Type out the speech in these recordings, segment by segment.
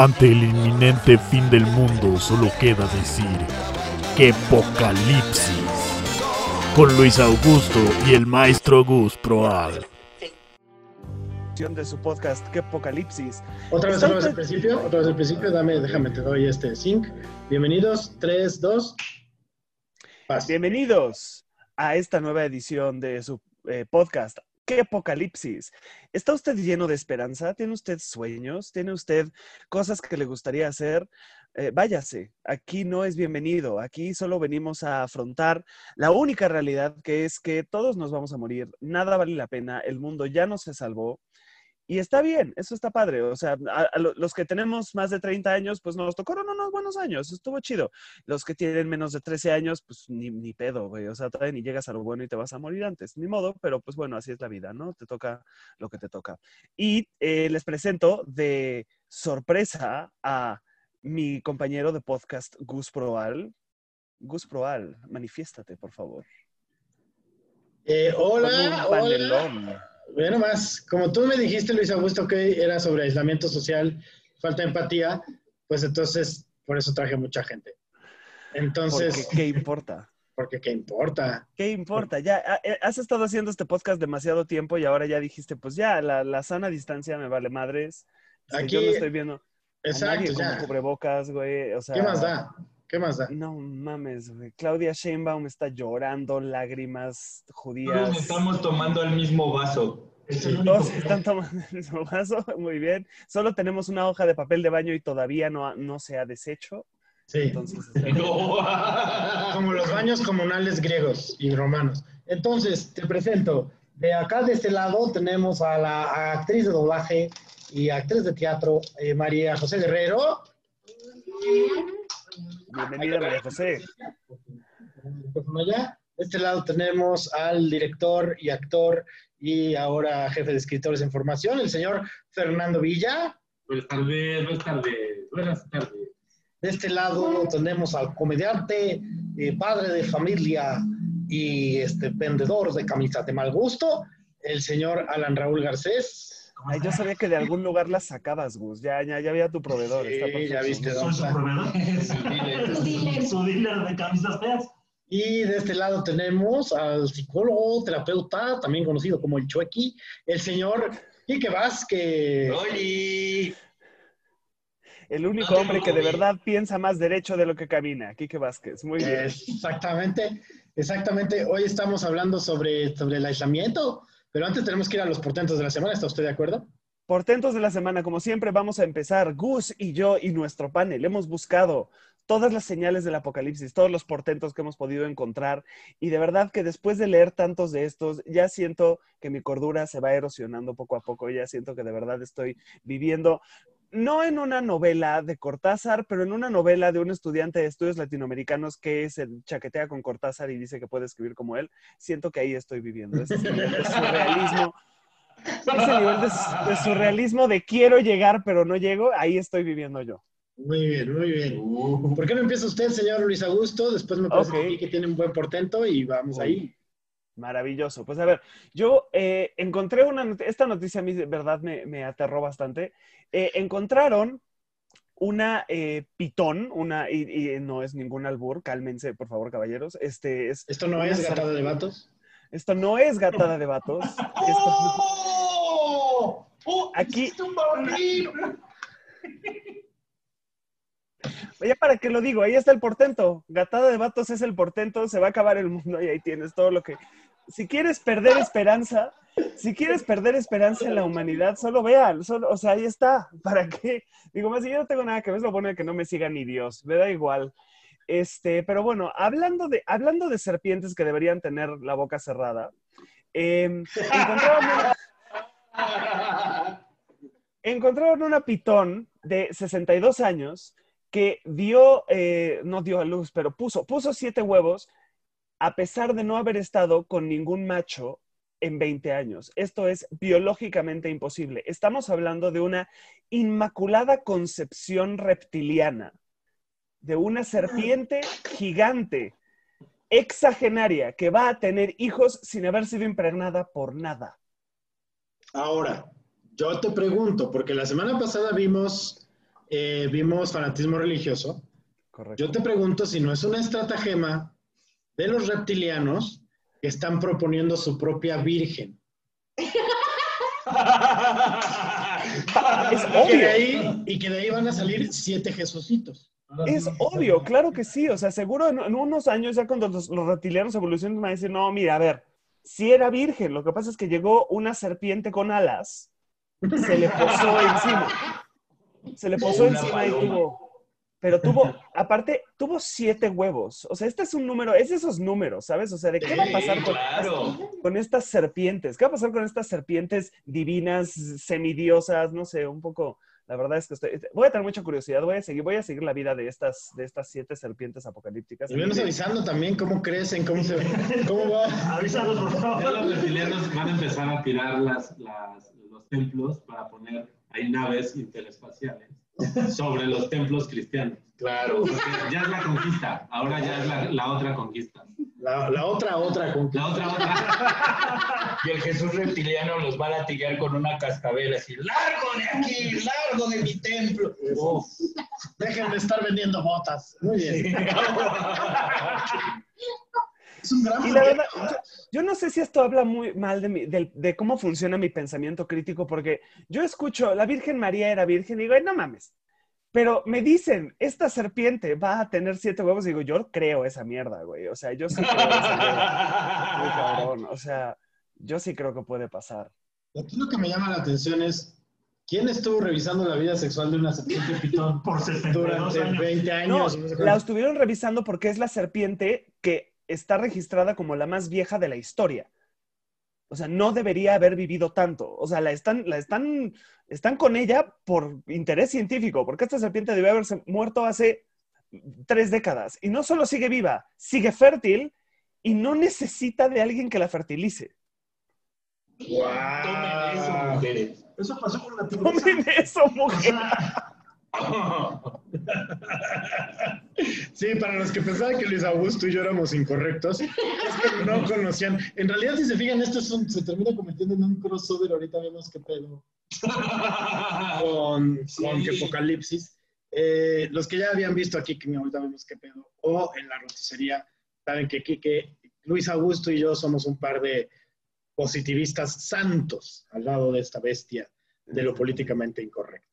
Ante el inminente fin del mundo solo queda decir que apocalipsis. Con Luis Augusto y el maestro Gus Proal. de su podcast ¿Qué Apocalipsis? Otra vez, otra vez al principio, otra vez al principio, dame, déjame, te doy este sync. Bienvenidos, 3, 2, paz. Bienvenidos a esta nueva edición de su eh, podcast ¿Qué Apocalipsis? ¿Está usted lleno de esperanza? ¿Tiene usted sueños? ¿Tiene usted cosas que le gustaría hacer? Eh, váyase, aquí no es bienvenido, aquí solo venimos a afrontar la única realidad que es que todos nos vamos a morir, nada vale la pena, el mundo ya no se salvó y está bien, eso está padre, o sea, a- a lo- los que tenemos más de 30 años, pues nos tocaron unos buenos años, estuvo chido. Los que tienen menos de 13 años, pues ni, ni pedo, güey, o sea, todavía ni llegas a lo bueno y te vas a morir antes, ni modo, pero pues bueno, así es la vida, ¿no? Te toca lo que te toca. Y eh, les presento de sorpresa a mi compañero de podcast, Gus Proal. Gus Proal, manifiéstate, por favor. Eh, hola, hola. Panelón. Bueno, más, como tú me dijiste, Luis Augusto, que era sobre aislamiento social, falta de empatía, pues entonces, por eso traje mucha gente. Entonces, Porque, ¿qué importa? porque qué importa. ¿Qué importa? Ya eh, has estado haciendo este podcast demasiado tiempo y ahora ya dijiste, pues ya, la, la sana distancia me vale madres. Yo Aquí- no estoy viendo a nadie Exacto, con ya. cubrebocas, güey. O sea, ¿Qué más da? ¿Qué más da? No mames, güey. Claudia Sheinbaum está llorando, lágrimas Todos judías. estamos tomando el mismo vaso. Es el Todos están tomando el mismo vaso, muy bien. Solo tenemos una hoja de papel de baño y todavía no, no se ha deshecho. Sí, Entonces, No. como los baños comunales griegos y romanos. Entonces, te presento. De acá, de este lado, tenemos a la actriz de doblaje y actriz de teatro, eh, María José Guerrero. Bienvenida, María José. allá. De este lado tenemos al director y actor y ahora jefe de escritores en formación, el señor Fernando Villa. Buenas tardes, buenas tardes, buenas tardes. De este lado tenemos al comediante, eh, padre de familia y este, vendedor de camisas de mal gusto, el señor Alan Raúl Garcés. ¿Cómo Ay, yo sabía que de algún lugar las sacabas, Gus. Ya, ya, ya había tu proveedor. Sí, está ya viste, ¿Soy su proveedor? Su dealer. Su dealer de camisas feas. Y de este lado tenemos al psicólogo, terapeuta, también conocido como el Chuequi, el señor Quique Vázquez. ¡Oli! El único No, hombre que de verdad piensa más derecho de lo que camina. Quique Vázquez. Muy bien. Exactamente, exactamente. Hoy estamos hablando sobre, sobre el aislamiento, pero antes tenemos que ir a los portentos de la semana. ¿Está usted de acuerdo? Portentos de la semana, como siempre, vamos a empezar. Gus y yo y nuestro panel hemos buscado todas las señales del apocalipsis, todos los portentos que hemos podido encontrar. Y de verdad que después de leer tantos de estos, ya siento que mi cordura se va erosionando poco a poco. Ya siento que de verdad estoy viviendo, no en una novela de Cortázar, pero en una novela de un estudiante de estudios latinoamericanos que se chaquetea con Cortázar y dice que puede escribir como él. Siento que ahí estoy viviendo. Ese nivel de surrealismo. Ese nivel de, de surrealismo de quiero llegar pero no llego, ahí estoy viviendo yo. Muy bien, muy bien. Uh, ¿Por qué no empieza usted, señor Luis Augusto? Después me parece Ok. que tiene un buen portento y vamos ahí. Maravilloso. Pues a ver, yo eh, encontré una, not- esta noticia a mí de verdad me, me aterró bastante. Eh, encontraron una eh, pitón, una, y, y no es ningún albur, cálmense por favor caballeros. Este es, ¿Esto no es gatada de vatos? Esto no es gatada de vatos. Esto no- ¡Oh! ¡Oh! Aquí- ¡Es un! Ya para qué lo digo, ahí está el portento. Gatada de vatos es el portento, se va a acabar el mundo y ahí tienes todo lo que... Si quieres perder esperanza, si quieres perder esperanza en la humanidad, solo vean, solo, o sea, ahí está. ¿Para qué? Digo, más si yo no tengo nada que ver, lo bueno de que no me siga ni Dios, me da igual. Este, pero bueno, hablando de, hablando de serpientes que deberían tener la boca cerrada, eh, encontraron una- encontraron una pitón de 62 años que dio, eh, no dio a luz, pero puso, puso siete huevos a pesar de no haber estado con ningún macho en 20 años. Esto es biológicamente imposible. Estamos hablando de una inmaculada concepción reptiliana, de una serpiente gigante, exagenaria, que va a tener hijos sin haber sido impregnada por nada. Ahora, yo te pregunto, porque la semana pasada vimos eh, vimos fanatismo religioso. Correcto. Yo te pregunto si no es una estratagema de los reptilianos que están proponiendo su propia virgen. Es Y que, de obvio. ahí, y que de ahí van a salir siete Jesucitos. Es obvio, claro que sí. O sea, seguro en, en unos años, ya cuando los, los reptilianos evolucionen, van a decir, no, mira, a ver, sí era virgen. Lo que pasa es que llegó una serpiente con alas, se le posó encima. Se le posó Una encima y paloma. Pero tuvo, aparte, tuvo siete huevos. O sea, este es un número, es de esos números, ¿sabes? O sea, ¿de qué va a pasar con, claro. con estas serpientes? ¿Qué va a pasar con estas serpientes divinas, semidiosas? No sé, un poco. La verdad es que estoy, voy a tener mucha curiosidad. Voy a seguir, voy a seguir la vida de estas, de estas siete serpientes apocalípticas. Y venos avisando también cómo crecen, cómo se cómo va. Avísanos, por Ya favor. los reptilianos van a empezar a tirar las, las- los templos para poner ahí naves interespaciales sobre los templos cristianos. Claro. Ya es la conquista, ahora ya es la, la otra conquista. La, la otra, otra con La otra, otra. Y el Jesús reptiliano los va a latigar con una cascabel así, largo de aquí, largo de mi templo. Uf. Dejen de estar vendiendo botas. Muy bien. Es un gran Y la verdad, yo, yo no sé si esto habla muy mal de, mi- del- de cómo funciona mi pensamiento crítico, porque yo escucho, la Virgen María era virgen, y digo, "Ay, no mames. Pero me dicen, esta serpiente va a tener siete huevos, y digo, yo creo esa mierda, güey. O sea, yo sí creo esa mierda. Muy cabrón. O sea, yo sí creo que puede pasar. Aquí lo que me llama la atención es ¿quién estuvo revisando la vida sexual de una serpiente pitón Por 72 durante años. 20 No, años? No sé la estuvieron revisando porque es la serpiente que está registrada como la más vieja de la historia. O sea, no debería haber vivido tanto. O sea, la están, la están, están con ella por interés científico, porque esta serpiente debió haberse muerto hace tres décadas. Y no solo sigue viva, sigue fértil y no necesita de alguien que la fertilice. Guau. Tomen eso, mujeres. Eso pasó con la. Tomen eso, O mujer. Sí, para los que pensaban que Luis Augusto y yo éramos incorrectos, es que no conocían. En realidad, si se fijan, esto es un- se termina convirtiendo en un crossover. Ahorita vemos qué pedo con, Sí. con que Apocalipsis. Eh, los que ya habían visto aquí, que ahorita vemos qué pedo, o en la roticería, saben que, que Luis Augusto y yo somos un par de positivistas santos al lado de esta bestia de lo políticamente incorrecto.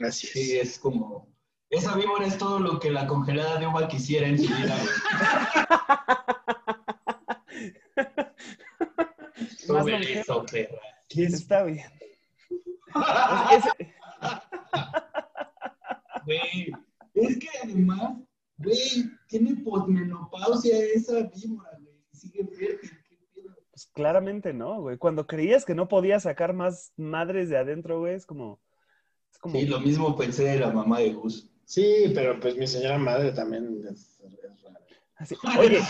Así es. Sí, es como. Esa víbora es todo lo que la congelada de uva quisiera en su vida, güey. Eso, perra. Está bien. Es- Güey, es que además, güey, tiene posmenopausia esa víbora, güey. Sigue fértil. ¿qué pedo? Pues claramente no, güey. Cuando creías que no podías sacar más madres de adentro, güey, es como. Como. Sí, lo mismo pensé de la mamá de Gus. Sí, pero pues mi señora madre también es, es rara. así. Oye,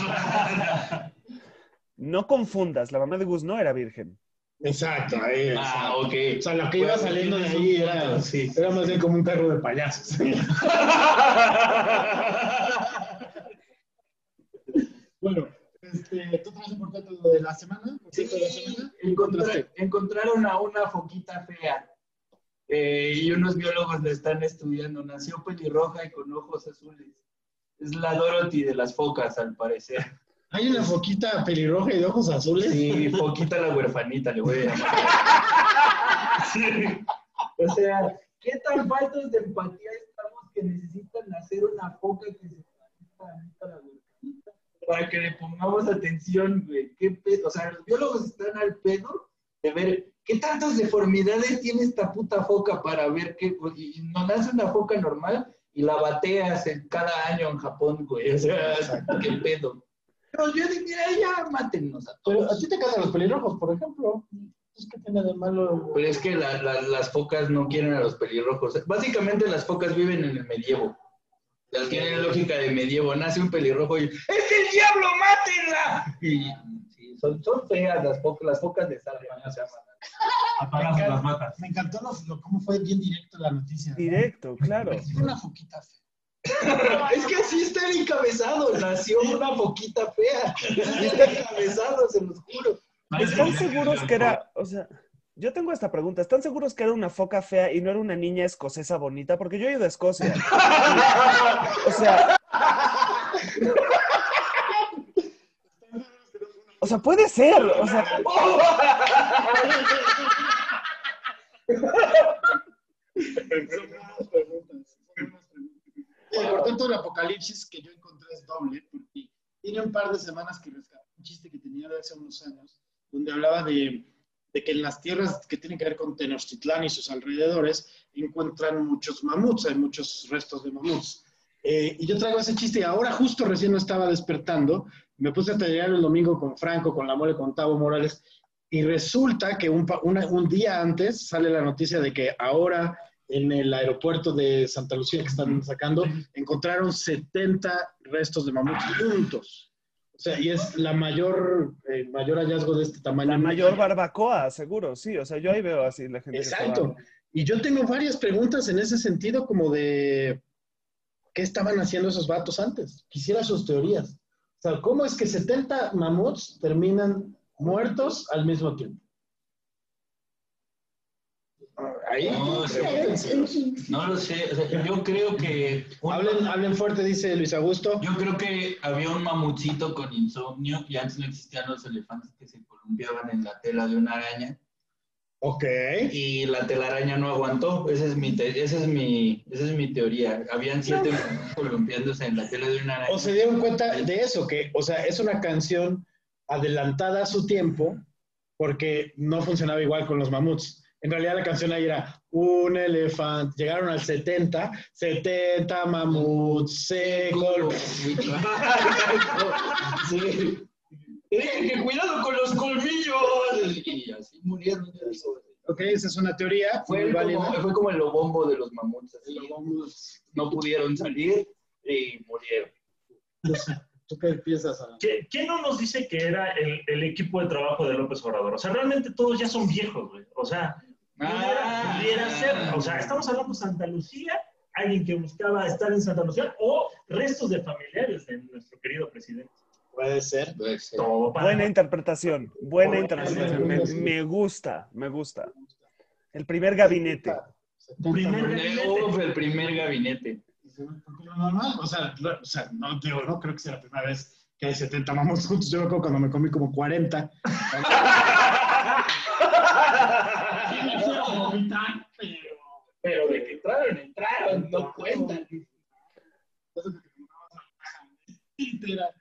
no confundas, la mamá de Gus no era virgen. Exacto, ahí, Ah, exacto. ok. O sea, lo que iba saliendo de ahí era, Sí. era más bien como un perro de payasos. bueno, este, ¿tú traes importante lo de la semana? ¿Lo Sí, de la semana? encontra- encontraron a una foquita fea eh, y unos biólogos la están estudiando. Nació pelirroja y con ojos azules. Es la Dorothy de las focas, al parecer. Hay una foquita pelirroja y de ojos azules. Sí, foquita la huerfanita, le voy a llamar. Sí. O sea, ¿qué tan faltos de empatía estamos que necesitan hacer una foca que se parezca a la huerfanita? Para que le pongamos atención, güey. ¿Qué pedo? O sea, los biólogos están al pedo de ver qué tantas deformidades tiene esta puta foca para ver qué. Y no nace una foca normal y la bateas en cada año en Japón, güey. O sea, qué pedo. Pero yo diría, ya mátennos a todos. Pero a ti te casan los pelirrojos, por ejemplo. Es que tiene de malo. Pero es que la- la- las focas no quieren a los pelirrojos. Básicamente las focas viven en el medievo. Las tienen lógica de medievo. Nace un pelirrojo y ¡Es el diablo, mátenla! Y sí, son, son feas las focas, las focas de sal. ¿no? Se llaman. Apagas las matas. Me encantó lo, lo- cómo fue bien directo la noticia. Directo, claro. Es una foquita fea. Es que así está el encabezado. Nació una foquita fea. Así está el encabezado, se los juro. ¿Están seguros que era, o sea, Yo tengo esta pregunta. ¿Están seguros que era una foca fea y no era una niña escocesa bonita? Porque yo he ido a Escocia. o sea. O sea, puede ser. O sea, El portento del apocalipsis que yo encontré es doble, porque tiene un par de semanas que rescaté un chiste que tenía de hace unos años, donde hablaba de, de que en las tierras que tienen que ver con Tenochtitlán y sus alrededores encuentran muchos mamuts, hay muchos restos de mamuts. Eh, y yo traigo ese chiste y ahora justo recién me estaba despertando, me puse a tallar el domingo con Franco, con la mole, con Tavo Morales, y resulta que un, pa- una- un día antes sale la noticia de que ahora en el aeropuerto de Santa Lucía que están sacando, encontraron 70 restos de mamuts juntos. O sea, y es la mayor, el mayor hallazgo de este tamaño. la mayor barbacoa, seguro, sí. O sea, yo ahí veo así la gente. Exacto. Y yo tengo varias preguntas en ese sentido, como de qué estaban haciendo esos vatos antes. Quisiera sus teorías. O sea, ¿cómo es que 70 mamuts terminan muertos al mismo tiempo? Ahí, No. No lo sé, o sea, yo creo que... un- Hablen, hablen fuerte, dice Luis Augusto. Yo creo que había un mamutcito con insomnio y antes no existían los elefantes que se columpiaban en la tela de una araña Ok. y la telaraña no aguantó. Esa es mi, te- esa es mi, esa es mi teoría. Habían siete columpiándose en la tela de una araña. O se dieron cuenta de eso, que, o sea, es una canción adelantada a su tiempo porque no funcionaba igual con los mamuts. En realidad la canción ahí era un elefante, llegaron al 70, 70 mamuts, se Sí. Te dije que cuidado con los colmillos. Y así murieron. Ok, esa es una teoría Fue como, fue como el lobombo de los mamuts. así. No pudieron salir y murieron. ¿Tú qué piensas? ¿Qué- ¿Quién no nos dice que era el, el equipo de trabajo de López Obrador? O sea, realmente todos ya son viejos, güey. O sea, pudiera, Ah. pudiera ser. O sea, estamos hablando de Santa Lucía, alguien que buscaba estar en Santa Lucía, o restos de familiares de nuestro querido presidente. Puede ser. Todo para... Buena interpretación. Buena Buena interpretación. Me, interpretación. me gusta, me gusta. El primer gabinete. 70 Primer gabinete. Uf, el primer gabinete. Normal, o sea, o sea, no, digo, no creo que sea la primera vez que hay 70 mamuts juntos. Yo me acuerdo cuando me comí como 40. Pero de que entraron, entraron, no cuentan. Literal.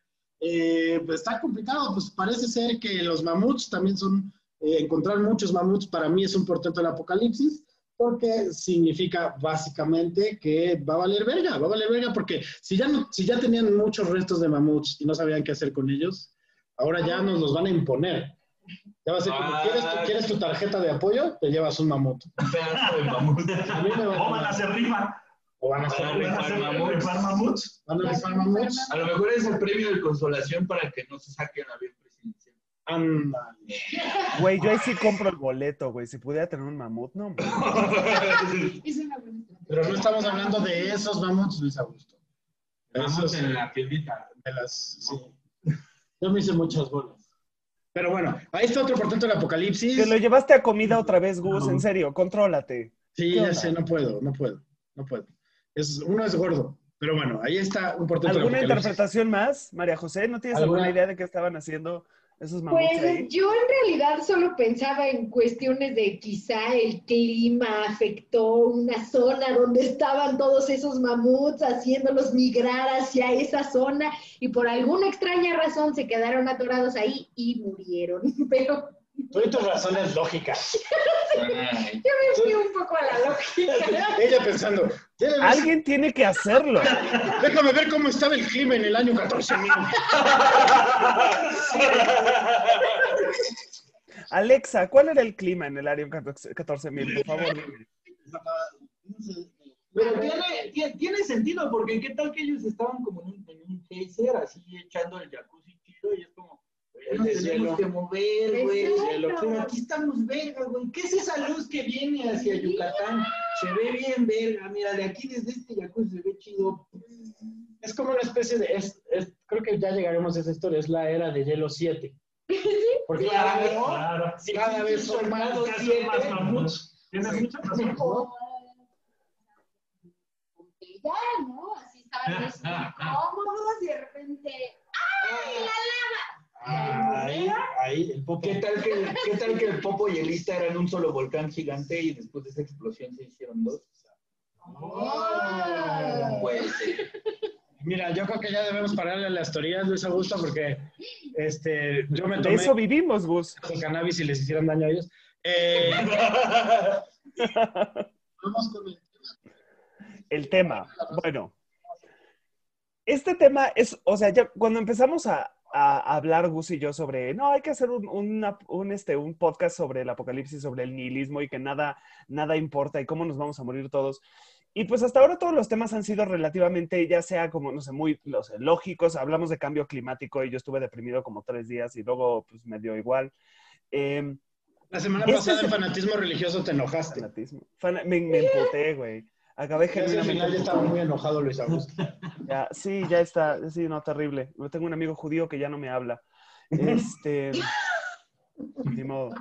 Eh, pues está complicado, pues parece ser que los mamuts también son, eh, encontrar muchos mamuts para mí es un portento del apocalipsis, porque significa básicamente que va a valer verga, va a valer verga, porque si ya, no, si ya tenían muchos restos de mamuts y no sabían qué hacer con ellos, ahora ya nos los van a imponer. Ya va a ser como, Ah. ¿quieres, tu, ¿quieres tu tarjeta de apoyo? Te llevas un mamut. Un pedazo de mamut. A mí me va O van a hacer rifa. O van a hacer, Van a rifar hacer mamuts. rifar mamuts. van a rifar mamuts. A lo mejor es el premio de consolación para que no se saque el avión presidencial. Ándale. Güey, yo ahí sí compro el boleto, güey. Si pudiera tener un mamut, no. Pero no estamos hablando de esos mamuts, Luis Augusto. Esos en la tiendita. de las. Sí. Yo me hice muchas bolas. Pero bueno, ahí está otro portento del apocalipsis. Te lo llevaste a comida otra vez, Gus. En serio, contrólate. Sí, ¿Qué ya onda? sé, no puedo, no puedo, no puedo. Es, uno es gordo, pero bueno, ahí está un portento ¿Alguna interpretación más, María José? ¿No tienes ¿Alguna? alguna idea de qué estaban haciendo esos mamuts Pues ahí? yo en realidad solo pensaba en cuestiones de quizá el clima afectó una zona donde estaban todos esos mamuts haciéndolos migrar hacia esa zona y por alguna extraña razón se quedaron atorados ahí y murieron. Pero Tú y tus razones lógicas. Ay, me fui un poco a la lógica. Ella pensando, Alguien tiene que hacerlo. déjame ver cómo estaba el clima en el año 14.000. Alexa, ¿cuál era el clima en el área 14.000? Por favor, dime. Pero tiene, tiene, tiene sentido, porque qué tal que ellos estaban como en un, en un geyser, así echando el jacuzzi chido, y es como, deshielo. tenemos que mover, güey. Pero aquí estamos verga, güey. ¿Qué es esa luz que viene hacia Yucatán? Se ve bien verga, mira, de aquí desde este jacuzzi se ve chido. Es como una especie de. Es, es- creo que ya llegaremos a esa historia. Es la era de hielo 7. Porque Claro, cada, claro. cada vez son más. Cada vez son más mamuts. Tienes mucha razón. Ya, ¿no? Así estábamos cómodos y de repente, ¡ay, la lava! Ahí, ahí, el popo. ¿Qué tal, que, ¿Qué tal que el Popo y el Ista eran un solo volcán gigante y después de esa explosión se hicieron dos? ¡Oh! Puede ser. Mira, yo creo que ya debemos pararle a las teorías, Luis Augusto, porque este, yo me De tomé eso vivimos, Gus. el cannabis y les hicieran daño a ellos. Eh, vamos con el- El tema. Bueno. Este tema es, o sea, ya cuando empezamos a, a hablar Gus y yo sobre, no, hay que hacer un, una- un, este, un podcast sobre el apocalipsis, sobre el nihilismo y que nada, nada importa y cómo nos vamos a morir todos. Y pues hasta ahora todos los temas han sido relativamente, ya sea como, no sé, muy no sé, lógicos. Hablamos de cambio climático y yo estuve deprimido como tres días y luego pues me dio igual. Em, La semana pasada en el- fanatismo religioso te enojaste. fanatismo. Fana- me, me emputé, güey. Acabé Ese al genuinamente final ya estaba muy enojado Luis Augusto. Ya, sí, ya está. Sí, no, terrible. Yo tengo un amigo judío que ya no me habla. Este. Ni modo.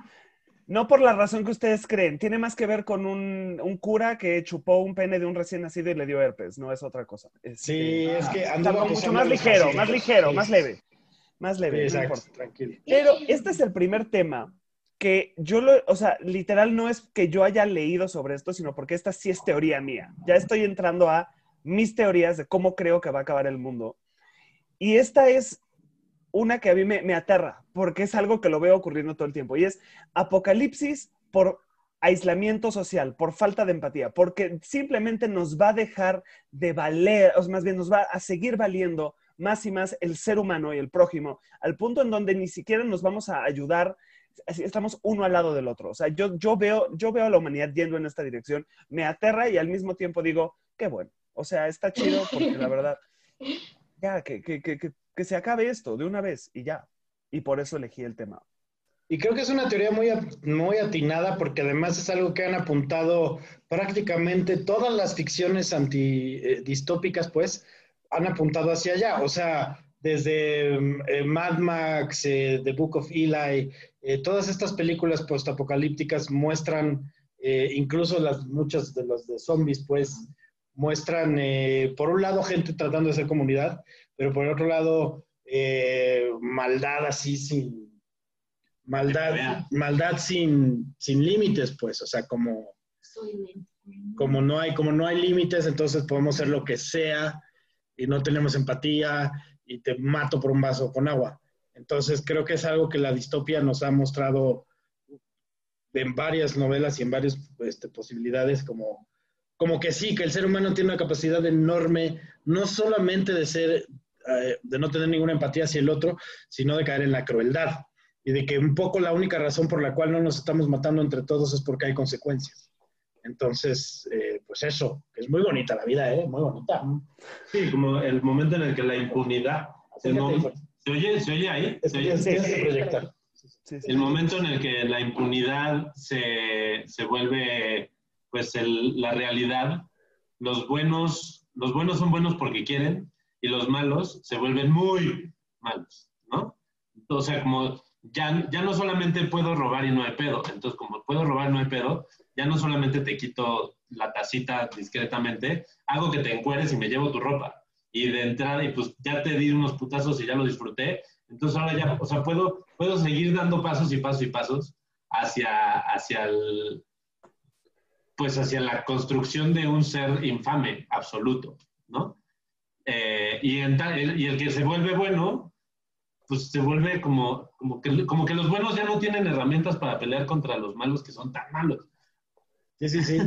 No por la razón que ustedes creen. Tiene más que ver con un, un cura que chupó un pene de un recién nacido y le dio herpes. No es otra cosa. Este, Sí, es que andaba mucho más ligero, más ligero, Sí. más leve. Más leve. no exacto, importa. tranquilo. Pero este es el primer tema que yo lo, o sea, literal no es que yo haya leído sobre esto, sino porque esta sí es teoría mía. Ya estoy entrando a mis teorías de cómo creo que va a acabar el mundo. Y esta es una que a mí me, me aterra, porque es algo que lo veo ocurriendo todo el tiempo, y es apocalipsis por aislamiento social, por falta de empatía, porque simplemente nos va a dejar de valer, o más bien nos va a seguir valiendo más y más el ser humano y el prójimo, al punto en donde ni siquiera nos vamos a ayudar, estamos uno al lado del otro. O sea, yo, yo, veo, yo veo a la humanidad yendo en esta dirección, me aterra y al mismo tiempo digo, qué bueno. O sea, está chido porque la verdad, ya, que, que, que, que, que se acabe esto de una vez y ya. Y por eso elegí el tema. Y creo que es una teoría muy, muy atinada porque además es algo que han apuntado prácticamente todas las ficciones antidistópicas, pues, han apuntado hacia allá. O sea, desde eh, Mad Max, eh, The Book of Eli, eh, todas estas películas postapocalípticas muestran, eh, incluso las, muchas de las de zombies, pues, muestran, eh, por un lado, gente tratando de ser comunidad, pero por otro lado, eh, maldad así sin maldad, maldad sin, sin límites, pues, o sea, como, como no hay, como no hay límites, entonces podemos hacer lo que sea y no tenemos empatía y te mato por un vaso con agua. Entonces creo que es algo que la distopia nos ha mostrado en varias novelas y en varias este, posibilidades, como, como que sí, que el ser humano tiene una capacidad enorme, no solamente de ser, eh, de no tener ninguna empatía hacia el otro, sino de caer en la crueldad y de que un poco la única razón por la cual no nos estamos matando entre todos es porque hay consecuencias. Entonces, eh, pues eso, que es muy bonita la vida, ¿eh? Muy bonita. Sí, como el momento en el que la impunidad. el Acércate, mom- hijo. ¿Se oye? ¿Se oye ahí? ¿Se oye? proyectar. Sí, sí. El momento en el que la impunidad se, se vuelve pues el- la realidad, los buenos, los buenos son buenos porque quieren y los malos se vuelven muy malos, ¿no? O sea, como ya, ya no solamente puedo robar y no hay pedo, entonces como puedo robar y no hay pedo, ya no solamente te quito la tacita discretamente, hago que te encueres y me llevo tu ropa. Y de entrada, y pues ya te di unos putazos y ya lo disfruté, entonces ahora ya, o sea, puedo, puedo seguir dando pasos y pasos y pasos hacia, hacia el, pues hacia la construcción de un ser infame absoluto, ¿no? Eh, y, y el que se vuelve bueno, pues se vuelve como, como, que, como que los buenos ya no tienen herramientas para pelear contra los malos que son tan malos. Sí, sí, sí.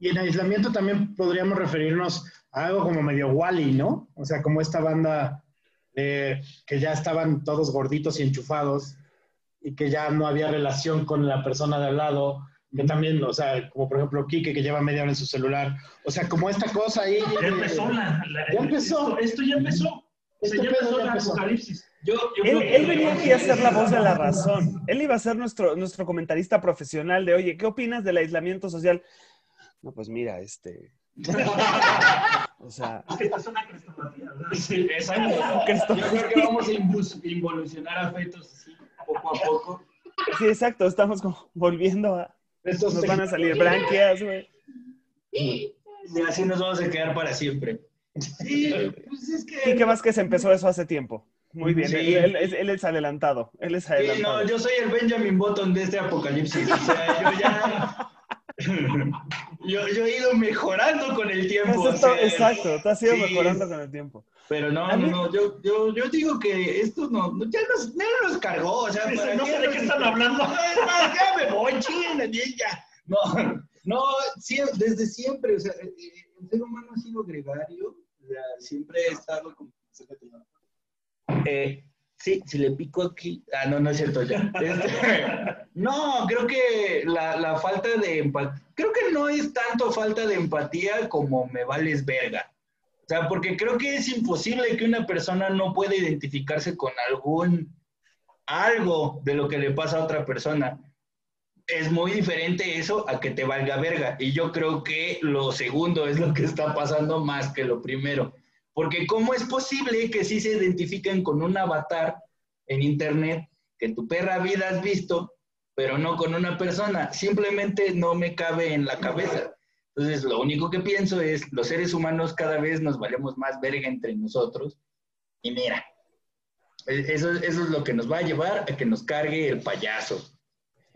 Y en aislamiento también podríamos referirnos a algo como medio Wally, ¿no? O sea, como esta banda eh, que ya estaban todos gorditos y enchufados y que ya no había relación con la persona de al lado. Que también, o sea, como por ejemplo Quique que lleva media hora en su celular. O sea, como esta cosa ahí. Ya eh, empezó la, la- Ya empezó. Esto, esto ya empezó. O sea, Este pedo empezó empezó. apocalipsis. Yo, yo Él, venía aquí a ser la voz de la razón. Él iba a ser nuestro, nuestro comentarista profesional de, oye, ¿qué opinas del aislamiento social? No, pues mira, este... O sea, Es que esta es una crestomatía, ¿verdad? Sí, exacto. Yo creo que vamos a involucionar a fetos así. poco a poco. Sí, exacto, estamos como volviendo a... Estos Nos van a salir branquias, güey. Y así nos vamos a quedar para siempre. Sí, pues es que... Quique Vázquez empezó eso hace tiempo. Muy bien, Sí. él, él es- él es adelantado. Él es Sí, adelantado. no, yo soy el Benjamin Button de este apocalipsis. O sea, yo ya. yo, yo he ido mejorando con el tiempo. Eso o sea, exacto, te has ido sí. mejorando con el tiempo. Pero no, no, mí- no, yo, yo, yo digo que esto no, no- ya, nos, ya nos cargó. O sea, ¿para no sé de qué están hablando. Es más, ya me voy, chinguen la niña. No, no, sí, desde siempre, o sea, eh, eh, el ser humano ha sido gregario, siempre he estado como... Eh, sí, si le pico aquí... Ah, no, no es cierto ya. Este, no, creo que la, la falta de empatía, creo que no es tanto falta de empatía como me vales verga. O sea, porque creo que es imposible que una persona no pueda identificarse con algún algo de lo que le pasa a otra persona. Es muy diferente eso a que te valga verga. Y yo creo que lo segundo es lo que está pasando más que lo primero. Porque ¿cómo es posible que sí se identifiquen con un avatar en internet que tu perra vida has visto, pero no con una persona? Simplemente no me cabe en la cabeza. Entonces, lo único que pienso es, los seres humanos cada vez nos valemos más verga entre nosotros. Y mira, e- eso, eso es lo que nos va a llevar a que nos cargue el payaso.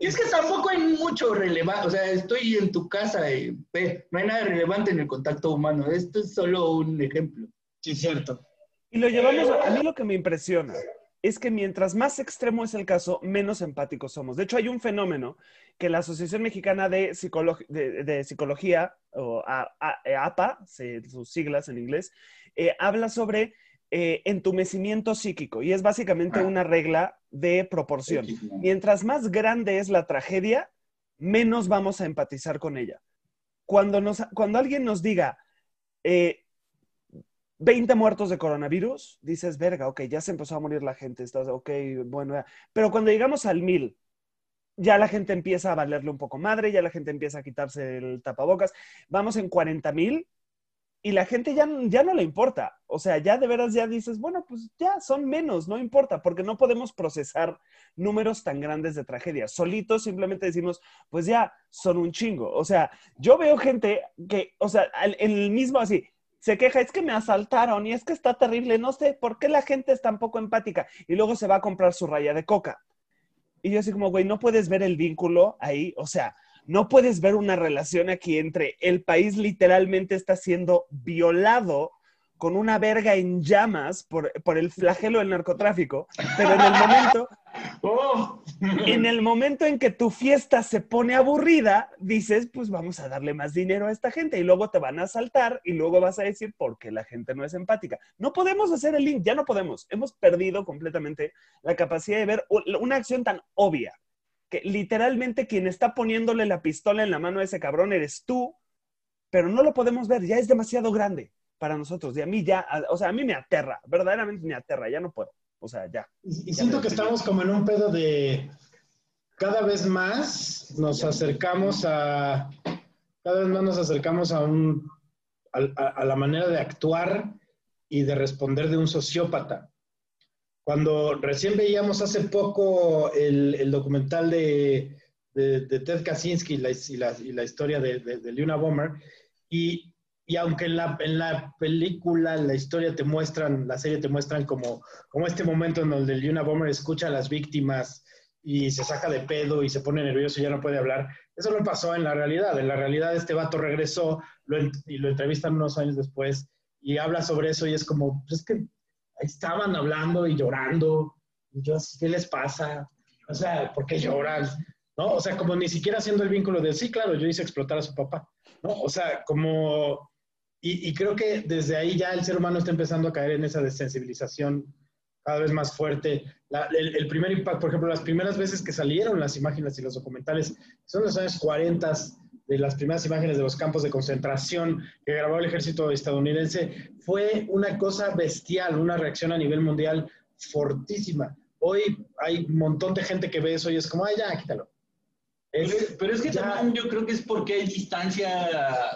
Y es que tampoco hay mucho relevante, o sea, estoy en tu casa y ve, no hay nada relevante en el contacto humano. Esto es solo un ejemplo. Sí, cierto. Y lo llevamos, a mí lo que me impresiona es que mientras más extremo es el caso, menos empáticos somos. De hecho, hay un fenómeno que la Asociación Mexicana de, Psicolo- de- de Psicología, o A- A- APA, se- sus siglas en inglés, eh, habla sobre eh, entumecimiento psíquico y es básicamente Ah. una regla de proporción. Mientras más grande es la tragedia, menos vamos a empatizar con ella. Cuando, nos, cuando alguien nos diga, eh, 20 muertos de coronavirus, dices, verga, ok, ya se empezó a morir la gente, estás, ok, bueno, ya". pero cuando llegamos al mil, ya la gente empieza a valerle un poco madre, ya la gente empieza a quitarse el tapabocas, vamos en 40 mil y la gente ya, ya no le importa, o sea, ya de veras ya dices, bueno, pues ya son menos, no importa, porque no podemos procesar números tan grandes de tragedias. Solitos simplemente decimos, pues ya son un chingo. O sea, yo veo gente que, o sea, el mismo así, se queja, es que me asaltaron y es que está terrible, no sé por qué la gente es tan poco empática y luego se va a comprar su raya de coca. Y yo así como, güey, no puedes ver el vínculo ahí, o sea, no puedes ver una relación aquí entre el país literalmente está siendo violado con una verga en llamas por, por el flagelo del narcotráfico, pero en el momento, ¡Oh! en el momento en que tu fiesta se pone aburrida, dices, pues vamos a darle más dinero a esta gente y luego te van a asaltar y luego vas a decir por qué la gente no es empática. No podemos hacer el link, ya no podemos. Hemos perdido completamente la capacidad de ver una acción tan obvia que literalmente quien está poniéndole la pistola en la mano a ese cabrón eres tú, pero no lo podemos ver, ya es demasiado grande para nosotros y a mí ya, a- o sea, a mí me aterra, verdaderamente me aterra, ya no puedo. O sea, ya. Y, siento que estamos como en un pedo de cada vez más nos acercamos a cada vez más nos acercamos a un a, a- a la manera de actuar y de responder de un sociópata. Cuando recién veíamos hace poco el, el documental de, de- de Ted Kaczynski y la, y la- y la historia de, de, Luna Bomber, y, y aunque en la, en la película, en la historia te muestran, la serie te muestran como, como este momento en donde Luna Bomber escucha a las víctimas y se saca de pedo y se pone nervioso y ya no puede hablar. Eso no pasó en la realidad. En la realidad este vato regresó lo y lo entrevistan unos años después y habla sobre eso y es como, pues es que estaban hablando y llorando. Y yo así, ¿qué les pasa? O sea, ¿por qué lloran? ¿No? O sea, como ni siquiera haciendo el vínculo de, sí, claro, yo hice explotar a su papá. ¿No? O sea, como... Y, y creo que desde ahí ya el ser humano está empezando a caer en esa desensibilización cada vez más fuerte. La- el, el primer impacto, por ejemplo, las primeras veces que salieron las imágenes y los documentales, son los años 40, de las primeras imágenes de los campos de concentración que grabó el ejército estadounidense, fue una cosa bestial, una reacción a nivel mundial fortísima. Hoy hay un montón de gente que ve eso y es como, ay, ya, quítalo. Pero Es- pero es que ya- también yo creo que es porque hay distancia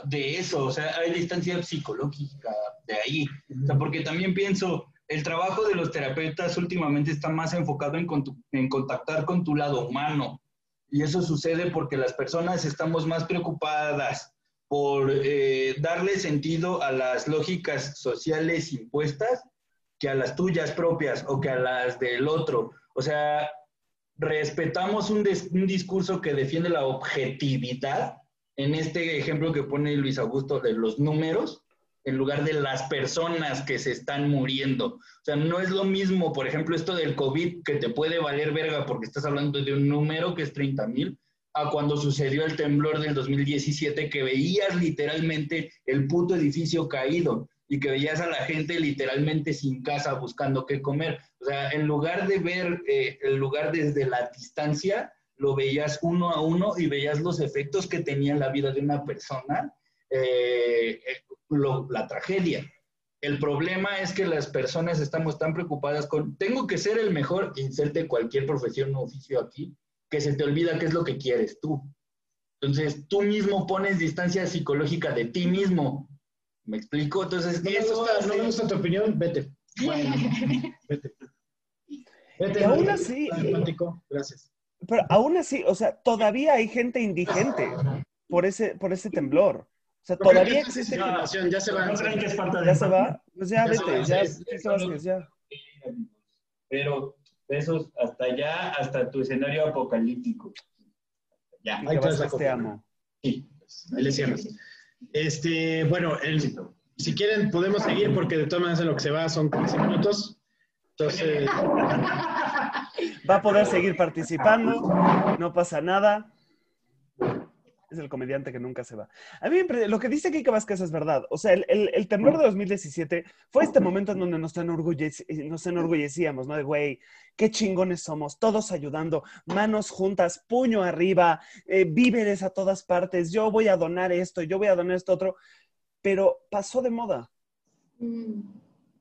de eso, o sea, hay distancia psicológica de ahí. O sea, porque también pienso, el trabajo de los terapeutas últimamente está más enfocado en, contu- en contactar con tu lado humano. Y eso sucede porque las personas estamos más preocupadas por eh, darle sentido a las lógicas sociales impuestas que a las tuyas propias o que a las del otro. O sea, respetamos un, un discurso que defiende la objetividad, en este ejemplo que pone Luis Augusto de los números, en lugar de las personas que se están muriendo. O sea, no es lo mismo, por ejemplo, esto del COVID que te puede valer verga porque estás hablando de un número que es 30 mil, a cuando sucedió el temblor del 2017 que veías literalmente el puto edificio caído y que veías a la gente literalmente sin casa buscando qué comer. O sea, en lugar de ver eh, el lugar desde la distancia, lo veías uno a uno y veías los efectos que tenía en la vida de una persona, eh, eh, lo- la tragedia. El problema es que las personas estamos tan preocupadas con, tengo que ser el mejor, inserte cualquier profesión o oficio aquí, que se te olvida qué es lo que quieres tú. Entonces, tú mismo pones distancia psicológica de ti mismo. ¿Me explico? Entonces, No me, eso gusta, hace- no me gusta tu opinión, vete. Vete. Vete. Y aún así-. Gracias. Pero aún así, o sea, todavía hay gente indigente por ese, por ese temblor. O sea, todavía existe. Discriminación, ya se va. ¿No creen que es falta de ¿Ya se va? Pues ya Ya se vete, va, ya, ya. Pero besos hasta allá, hasta tu escenario apocalíptico. Ya. Ahí te vas te copiar. amo. Sí, ahí le cierras. Este, bueno, el- si quieren podemos seguir porque de todas maneras en lo que se va son 15 minutos. Entonces, Va a poder seguir participando, no pasa nada. Es el comediante que nunca se va. A mí lo que dice Kike Vázquez es verdad. O sea, el, el- el de 2017 fue este momento en donde nos, nos enorgullecíamos, ¿no? De, güey, qué chingones somos, todos ayudando, manos juntas, puño arriba, eh, víveres a todas partes, yo voy a donar esto, yo voy a donar esto otro. Pero pasó de moda. Mm.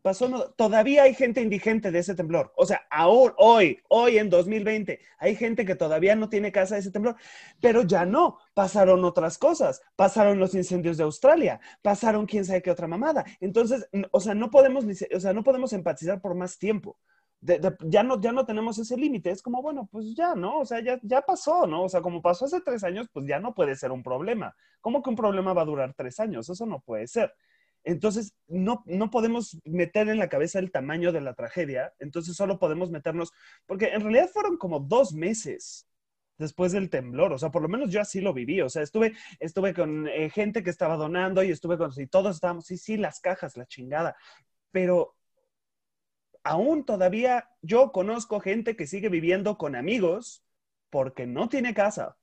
Pasó, no- todavía hay gente indigente de ese temblor. O sea, aún hoy, hoy en 2020, hay gente que todavía no tiene casa de ese temblor, pero ya no. Pasaron otras cosas. Pasaron los incendios de Australia, pasaron quién sabe qué otra mamada. Entonces, o sea, no podemos, o sea, no podemos empatizar por más tiempo. De- de- ya, no, ya no tenemos ese límite. Es como, bueno, pues ya, ¿no? O sea, ya, ya pasó, ¿no? O sea, como pasó hace tres años, pues ya no puede ser un problema. ¿Cómo que un problema va a durar tres años? Eso no puede ser. Entonces, no, no podemos meter en la cabeza el tamaño de la tragedia, entonces solo podemos meternos, porque en realidad fueron como dos meses después del temblor, o sea, por lo menos yo así lo viví, o sea, estuve, estuve con eh, gente que estaba donando y estuve con, y todos estábamos, sí, sí, las cajas, la chingada, pero aún todavía yo conozco gente que sigue viviendo con amigos porque no tiene casa.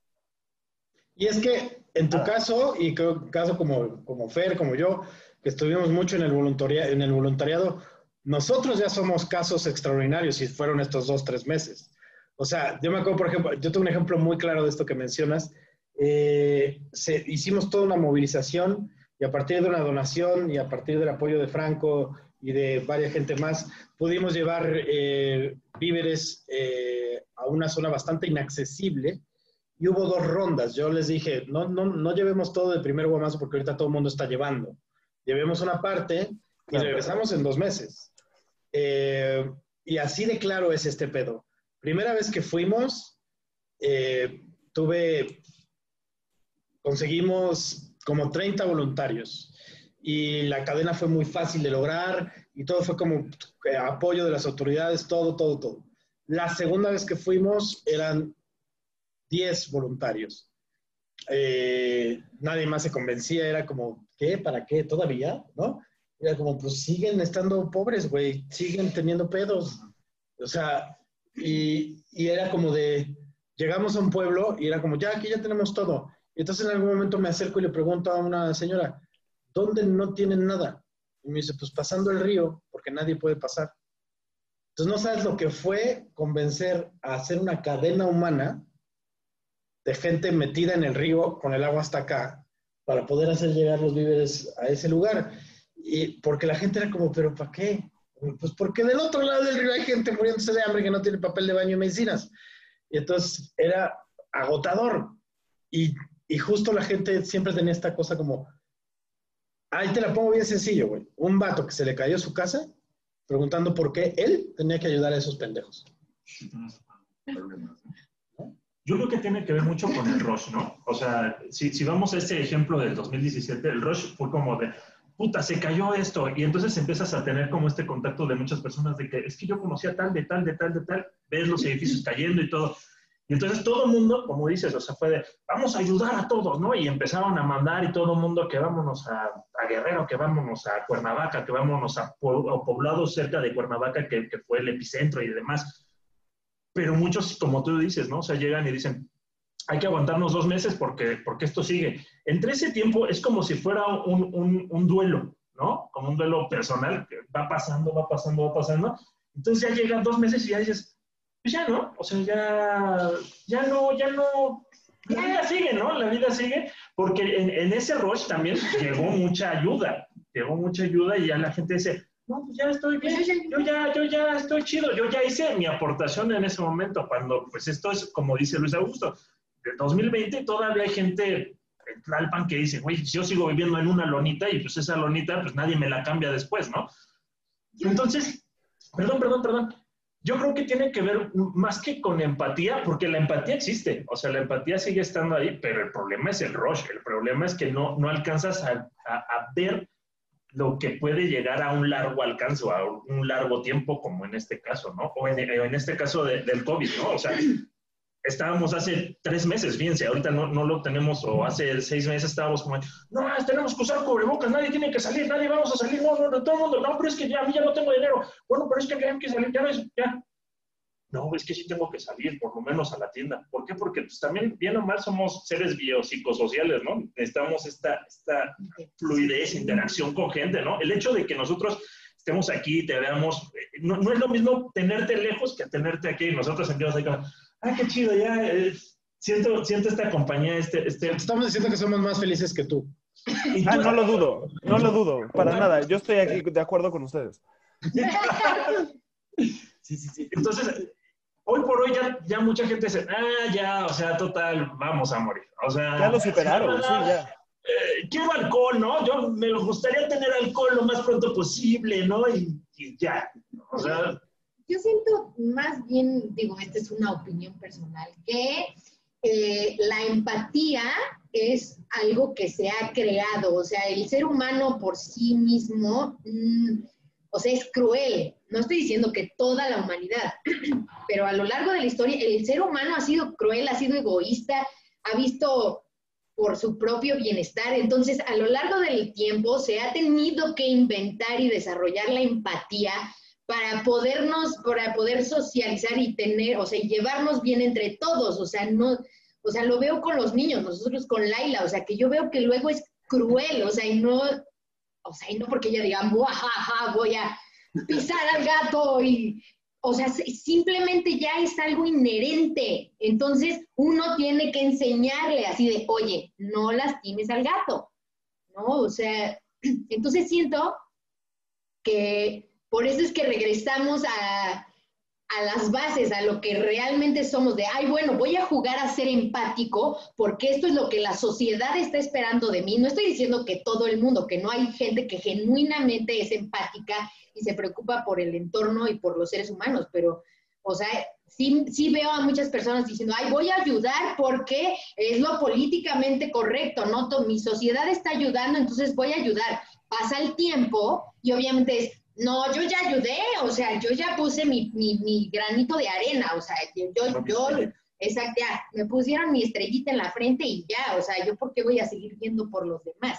y es que en tu Ah. caso, y creo caso como, como Fer, como yo, que estuvimos mucho en el, en el voluntariado, nosotros ya somos casos extraordinarios si fueron estos dos, tres meses. O sea, yo me acuerdo, por ejemplo, yo tengo un ejemplo muy claro de esto que mencionas. Eh, se- hicimos toda una movilización y a partir de una donación y a partir del apoyo de Franco y de varias gente más, pudimos llevar eh, víveres eh, a una zona bastante inaccesible y hubo dos rondas. Yo les dije, no, no, no llevemos todo de primer guamazo porque ahorita todo el mundo está llevando. Llevemos una parte y regresamos en dos meses. Eh, y así de claro es este pedo. Primera vez que fuimos, eh, tuve, conseguimos como 30 voluntarios y la cadena fue muy fácil de lograr y todo fue como eh, apoyo de las autoridades, todo, todo, todo. La segunda vez que fuimos eran 10 voluntarios. Eh, nadie más se convencía, era como, ¿qué? ¿Para qué? ¿Todavía? ¿No? Era como, pues siguen estando pobres, güey, siguen teniendo pedos. O sea, y, y era como de, llegamos a un pueblo y era como, ya, aquí ya tenemos todo. Y entonces en algún momento me acerco y le pregunto a una señora, ¿dónde no tienen nada? Y me dice, pues pasando el río, porque nadie puede pasar. Entonces no sabes lo que fue convencer a hacer una cadena humana de gente metida en el río con el agua hasta acá para poder hacer llegar los víveres a ese lugar. Y porque la gente era como, ¿pero para qué? Pues porque del otro lado del río hay gente muriéndose de hambre que no tiene papel de baño y medicinas. Y entonces era agotador. Y, y justo la gente siempre tenía esta cosa como, ahí te la pongo bien sencillo, güey. Un vato que se le cayó su casa preguntando por qué él tenía que ayudar a esos pendejos. Yo creo que tiene que ver mucho con el rush, ¿no? O sea, si, vamos a ese ejemplo del 2017, el rush fue como de, puta, se cayó esto. Y entonces empiezas a tener como este contacto de muchas personas de que es que yo conocía tal, de tal, de tal, de tal, ves los edificios cayendo y todo. Y entonces todo el mundo, como dices, o sea, fue de, vamos a ayudar a todos, ¿no? Y empezaron a mandar y todo el mundo que vámonos a, Guerrero, que vámonos a Cuernavaca, que vámonos a, a poblados cerca de Cuernavaca, que, que fue el epicentro y demás. Pero muchos, como tú dices, ¿no? O sea, llegan y dicen, hay que aguantarnos dos meses porque, porque esto sigue. Entre ese tiempo es como si fuera un, un, duelo, ¿no? Como un duelo personal que va pasando, va pasando, va pasando. Entonces ya llegan dos meses y ya dices, pues ya no, o sea, ya, ya no, ya no, la vida sigue, ¿no? La vida sigue, porque en, en ese rush también llegó mucha ayuda, llegó mucha ayuda y ya la gente dice, no, pues ya estoy bien, yo ya, yo ya estoy chido, yo ya hice mi aportación en ese momento, cuando, pues esto es, como dice Luis Augusto, de 2020 todavía hay gente en Tlalpan que dice, güey, yo sigo viviendo en una lonita y pues esa lonita, pues nadie me la cambia después, ¿no? Entonces, perdón, perdón, perdón. Yo creo que tiene que ver más que con empatía, porque la empatía existe, o sea, la empatía sigue estando ahí, pero el problema es el rush, el problema es que no, no alcanzas a, a- a ver lo que puede llegar a un largo alcance a un largo tiempo, como en este caso, ¿no? O en, en este caso de- del COVID, ¿no? O sea, estábamos hace tres meses, fíjense, ahorita no, no lo tenemos, o hace seis meses estábamos como, no, tenemos que usar cubrebocas, nadie tiene que salir, nadie vamos a salir, no, no, no, todo el mundo, no, pero es que ya, a mí ya no tengo dinero, bueno, pero es que hay que salir, ya ves, ya. No, es que sí tengo que salir, por lo menos a la tienda. ¿Por qué? Porque pues también, bien o mal, somos seres biopsicosociales, ¿no? Necesitamos esta, esta fluidez, interacción con gente, ¿no? El hecho de que nosotros estemos aquí, te veamos, eh, no, no es lo mismo tenerte lejos que tenerte aquí. Nosotros sentimos ahí como, ah, qué chido, ya, eh, siento, siento esta compañía, este, este... Estamos diciendo que somos más felices que tú. y Ah, tú- no lo dudo, no lo dudo, para nada. Yo estoy aquí de acuerdo con ustedes. Sí, sí, sí. Entonces, hoy por hoy ya, ya mucha gente dice, ah, ya, o sea, total, vamos a morir. O sea, Ya lo superaron, sí, ya. eh, quiero alcohol, ¿no? Yo me gustaría tener alcohol lo más pronto posible, ¿no? Y, y ya. O sea, Yo siento más bien, digo, esta es una opinión personal, que eh, la empatía es algo que se ha creado, o sea, el ser humano por sí mismo, mm, o sea, es cruel. No estoy diciendo que toda la humanidad, pero a lo largo de la historia, el ser humano ha sido cruel, ha sido egoísta, ha visto por su propio bienestar. Entonces, a lo largo del tiempo se ha tenido que inventar y desarrollar la empatía para podernos, para poder socializar y tener, o sea, llevarnos bien entre todos, o sea, no, o sea, lo veo con los niños, nosotros con Laila, o sea, que yo veo que luego es cruel, o sea, y no, o sea, y no porque ella diga, "Buajaja, voy a pisar al gato y, o sea, si- simplemente ya es algo inherente, entonces uno tiene que enseñarle así de, oye, no lastimes al gato, ¿no? O sea, entonces siento que por eso es que regresamos a, a las bases, a lo que realmente somos, de, ay, bueno, voy a jugar a ser empático porque esto es lo que la sociedad está esperando de mí. No estoy diciendo que todo el mundo, que no hay gente que genuinamente es empática y se preocupa por el entorno y por los seres humanos, pero, o sea, sí, sí veo a muchas personas diciendo, ay, voy a ayudar porque es lo políticamente correcto, ¿no? Mi sociedad está ayudando, entonces voy a ayudar. Pasa el tiempo y obviamente es, no, yo ya ayudé, o sea, yo ya puse mi, mi, mi granito de arena, o sea, yo, yo, yo, exacto, ya, me pusieron mi estrellita en la frente y ya, o sea, yo por qué voy a seguir viendo por los demás.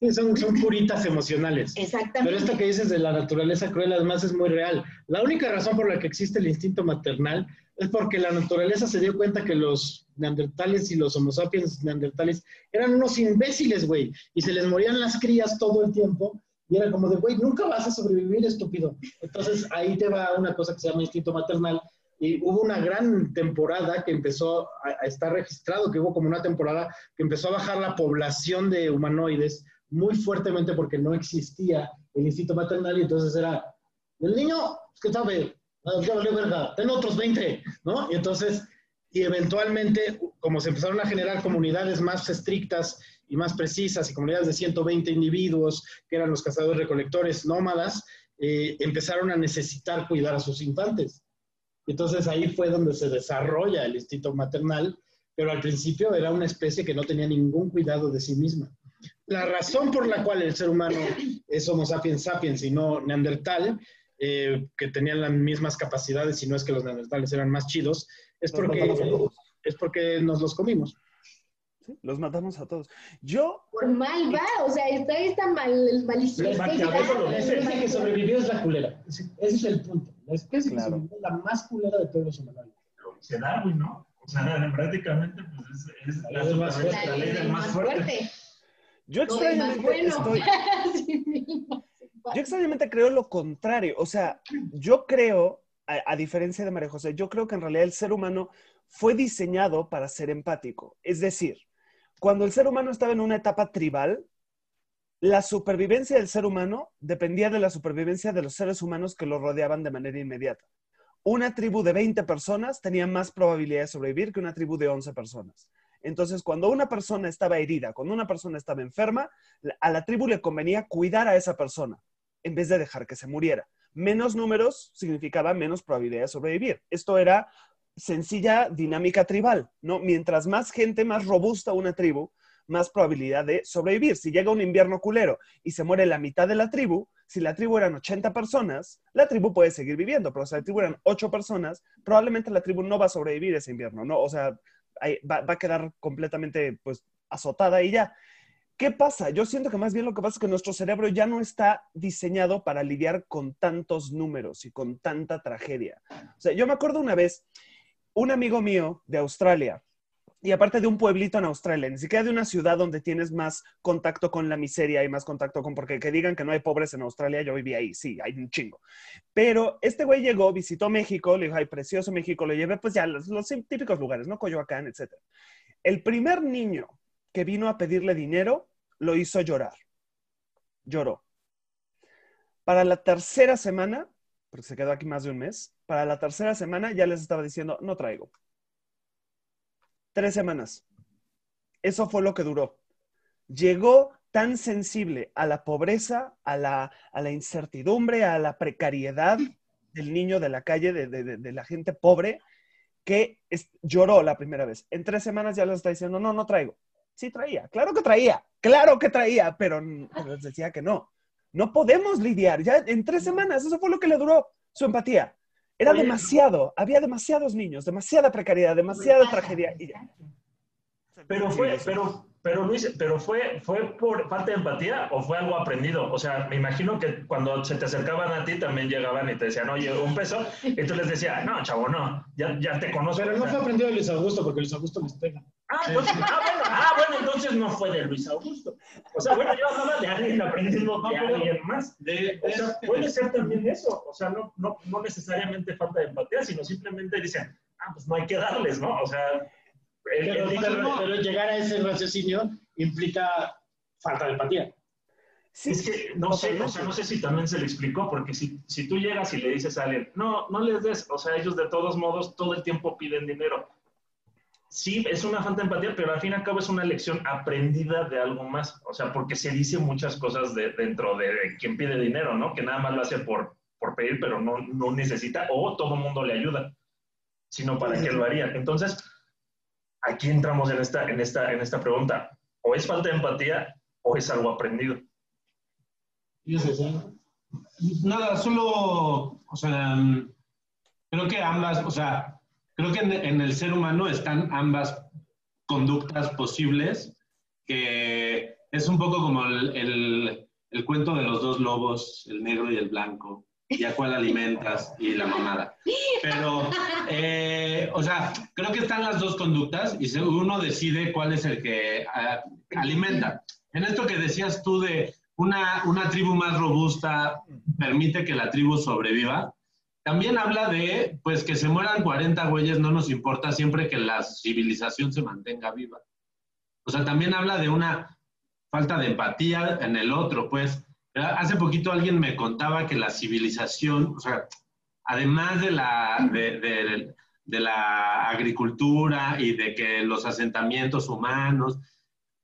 Sí, son, son puritas emocionales. Exactamente. Pero esto que dices de la naturaleza cruel, además, es muy real. La única razón por la que existe el instinto maternal es porque la naturaleza se dio cuenta que los neandertales y los homo sapiens neandertales eran unos imbéciles, güey, y se les morían las crías todo el tiempo. Y era como de, güey, nunca vas a sobrevivir, estúpido. Entonces ahí te va una cosa que se llama instinto maternal. Y hubo una gran temporada que empezó a, estar registrado, que hubo como una temporada que empezó a bajar la población de humanoides muy fuertemente porque no existía el instinto maternal y entonces era, el niño, ¿qué sabe? Ah, Ya valió verga, ten otros 20, ¿no? Y entonces, y eventualmente, como se empezaron a generar comunidades más estrictas y más precisas y comunidades de 120 individuos, que eran los cazadores recolectores nómadas, eh, empezaron a necesitar cuidar a sus infantes. Entonces ahí fue donde se desarrolla el instinto maternal, pero al principio era una especie que no tenía ningún cuidado de sí misma. La razón por la cual el ser humano es Homo sapiens sapiens y no neandertal, eh, que tenían las mismas capacidades, y no es que los neandertales eran más chidos, es porque, es porque nos los comimos. Sí, Los matamos a todos. Yo, Por mal va, o sea, está, está mal, el malicioso. La especie que sobrevivió es la culera. Ese es el punto. La especie Claro. que sobrevivió es la más culera de todos los humanoides. Lo dice Darwin, ¿no? O sea, prácticamente pues, es, es la, ley del más fuerte. la ley del más fuerte. yo extrañamente bueno. estoy, Yo extrañamente creo lo contrario. O sea, yo creo, a, a diferencia de María José, yo creo que en realidad el ser humano fue diseñado para ser empático. Es decir, cuando el ser humano estaba en una etapa tribal, la supervivencia del ser humano dependía de la supervivencia de los seres humanos que lo rodeaban de manera inmediata. Una tribu de 20 personas tenía más probabilidad de sobrevivir que una tribu de 11 personas. Entonces, cuando una persona estaba herida, cuando una persona estaba enferma, a la tribu le convenía cuidar a esa persona en vez de dejar que se muriera. Menos números significaba menos probabilidad de sobrevivir. Esto era sencilla dinámica tribal, ¿no? Mientras más gente, más robusta una tribu, más probabilidad de sobrevivir. Si llega un invierno culero y se muere la mitad de la tribu, si la tribu eran 80 personas, la tribu puede seguir viviendo, pero si la tribu eran 8 personas, probablemente la tribu no va a sobrevivir ese invierno, ¿no? O sea, va, va a quedar completamente, pues, azotada y ya. ¿Qué pasa? Yo siento que más bien lo que pasa es que nuestro cerebro ya no está diseñado para lidiar con tantos números y con tanta tragedia. O sea, yo me acuerdo una vez, un amigo mío de Australia, y aparte de un pueblito en Australia, ni siquiera de una ciudad donde tienes más contacto con la miseria y más contacto con, porque que digan que no hay pobres en Australia, yo viví ahí, sí, hay un chingo. Pero este güey llegó, visitó México, le dijo, ay, precioso México, lo llevé pues ya los, los típicos lugares, ¿no? Coyoacán, etc. El primer niño que vino a pedirle dinero lo hizo llorar. Lloró. Para la tercera semana, porque se quedó aquí más de un mes, para la tercera semana ya les estaba diciendo, no traigo. Tres semanas. Eso fue lo que duró. Llegó tan sensible a la pobreza, a la, a la incertidumbre, a la precariedad del niño de la calle, de, de- de- la gente pobre, que lloró la primera vez. En tres semanas ya les está diciendo, no, no traigo. Sí traía, claro que traía, claro que traía, pero les decía que no. No podemos lidiar, ya en tres semanas, eso fue lo que le duró su empatía. Era Oye. demasiado, había demasiados niños, demasiada precariedad, demasiada tragedia. y ya. Pero fue, pero, pero Luis, pero fue, fue por falta de empatía o fue algo aprendido. O sea, me imagino que cuando se te acercaban a ti también llegaban y te decían, oye, un peso, y tú les decías, no, chavo, no, ya, ya te conozco. Pero no fue aprendido de Luis Augusto, porque Luis Augusto les pega. Ah, pues, ah, bueno, ah, bueno, entonces no fue de Luis Augusto. O sea, bueno, yo hablaba de alguien aprendiendo de alguien más. O sea, puede ser también eso. O sea, no, no, no necesariamente falta de empatía, sino simplemente dicen, ah, pues no hay que darles, ¿no? O sea, el- Pero, el- pero- pero llegar a ese raciocinio implica falta de empatía. Sí, es que no sé, o sea, no sé si también se le explicó, porque si, si tú llegas y le dices a alguien, no, no les des, o sea, ellos de todos modos todo el tiempo piden dinero. Sí, es una falta de empatía, pero al fin y al cabo es una lección aprendida de algo más. O sea, porque se dice muchas cosas de, dentro de, de quien pide dinero, ¿no? Que nada más lo hace por, por pedir, pero no, no necesita, o todo el mundo le ayuda, sino para qué lo haría. Entonces, aquí entramos en esta, en, esta, en esta pregunta. O es falta de empatía o es algo aprendido. Eso. Nada, solo, o sea, mm, creo que ambas, o sea, creo que en, en el ser humano están ambas conductas posibles, que es un poco como el, el- el cuento de los dos lobos, el negro y el blanco, y a cuál alimentas y la mamada. Pero, eh, o sea, creo que están las dos conductas y uno decide cuál es el que ah, alimenta. En esto que decías tú de una, una tribu más robusta permite que la tribu sobreviva, también habla de, pues, que se mueran 40 güeyes, no nos importa siempre que la civilización se mantenga viva. O sea, también habla de una falta de empatía en el otro, pues. Hace poquito alguien me contaba que la civilización, o sea, además de la, de, de- de la agricultura y de que los asentamientos humanos,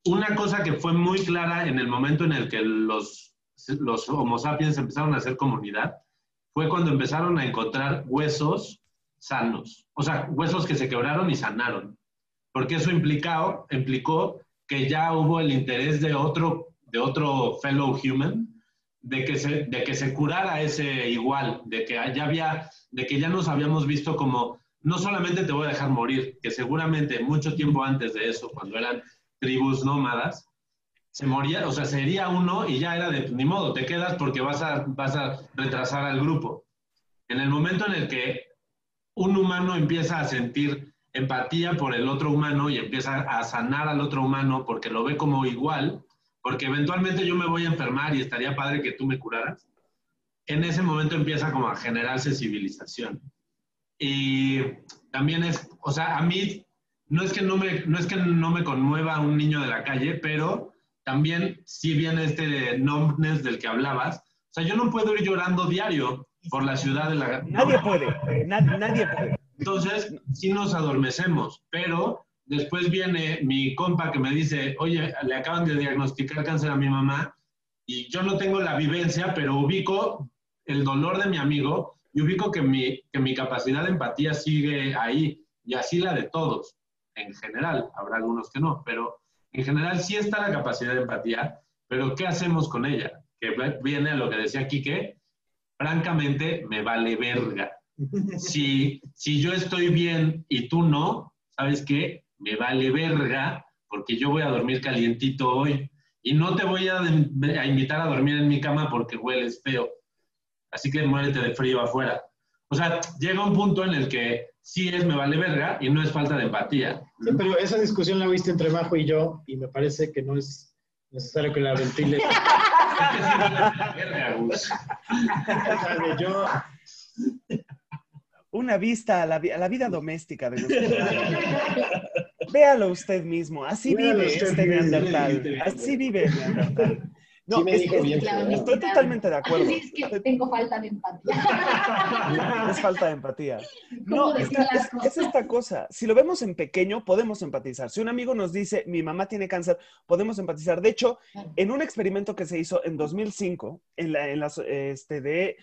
una cosa que fue muy clara en el momento en el que los los Homo sapiens empezaron a hacer comunidad fue cuando empezaron a encontrar huesos sanos, o sea, huesos que se quebraron y sanaron, porque eso implicado, implicó que ya hubo el interés de otro, de otro fellow human de que, se, de que se curara ese igual, de que ya había, de que ya nos habíamos visto como, no solamente te voy a dejar morir, que seguramente mucho tiempo antes de eso, cuando eran tribus nómadas, se moría, o sea, sería uno y ya era de, ni modo, te quedas porque vas a, vas a retrasar al grupo. En el momento en el que un humano empieza a sentir empatía por el otro humano y empieza a sanar al otro humano porque lo ve como igual, porque eventualmente yo me voy a enfermar y estaría padre que tú me curaras, en ese momento empieza como a generarse civilización. Y también es, o sea, a mí no es que no me, no es que no me conmueva un niño de la calle, pero también si viene este numbness del que hablabas. O sea, yo no puedo ir llorando diario por la ciudad de la... Nadie puede, na- nadie puede. Entonces, sí nos adormecemos, pero después viene mi compa que me dice, oye, le acaban de diagnosticar cáncer a mi mamá y yo no tengo la vivencia, pero ubico el dolor de mi amigo y ubico que mi, que mi capacidad de empatía sigue ahí y así la de todos, en general, habrá algunos que no, pero en general sí está la capacidad de empatía, pero ¿qué hacemos con ella? Que viene a lo que decía Quique, francamente me vale verga. Si, si yo estoy bien y tú no, ¿sabes qué? Me vale verga porque yo voy a dormir calientito hoy y no te voy a, a invitar a dormir en mi cama porque hueles feo. Así que muérete de frío afuera. O sea, llega un punto en el que sí es me vale verga y no es falta de empatía. Sí, pero esa discusión la viste entre Majo y yo y me parece que no es necesario que la ventile. Verga, Gus. O sea, de yo, Una vista a la, vi- a la vida doméstica de nuestro Véalo usted mismo. Así Véalo vive usted este. Neandertal. Así vive el Neandertal. No, Sí me es- dijo es- bien, La pero- estoy totalmente de acuerdo. Sí, es que tengo falta de empatía. Es falta de empatía. ¿Cómo No, esta- es, es esta cosa. Si lo vemos en pequeño, podemos empatizar. Si un amigo nos dice, mi mamá tiene cáncer, podemos empatizar. De hecho, en un experimento que se hizo en 2005, en la, en las, este, de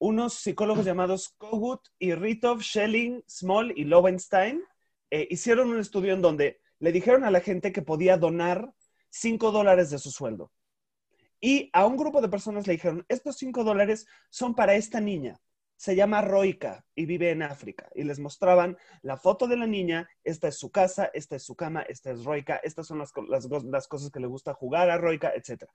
unos psicólogos llamados Kogut y Ritov, Schelling, Small y Lowenstein, eh, hicieron un estudio en donde le dijeron a la gente que podía donar 5 dólares de su sueldo. Y a un grupo de personas le dijeron, estos 5 dólares son para esta niña. Se llama Roika y vive en África. Y les mostraban la foto de la niña, esta es su casa, esta es su cama, esta es Roika, estas son las, cosas que le gusta jugar a Roika, etc.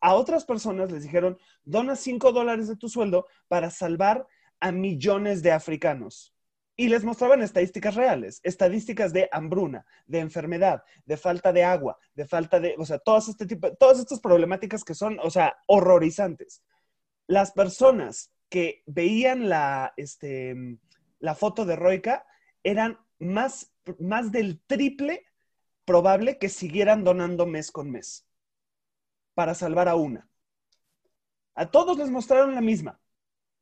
A otras personas les dijeron, dona 5 dólares de tu sueldo para salvar a millones de africanos. Y les mostraban estadísticas reales, estadísticas de hambruna, de enfermedad, de falta de agua, de falta de, o sea, todas este tipo, todas estas problemáticas que son, o sea, horrorizantes. Las personas que veían la, este, la foto de Roika eran más, más del triple probable que siguieran donando mes con mes para salvar a una. A todos les mostraron la misma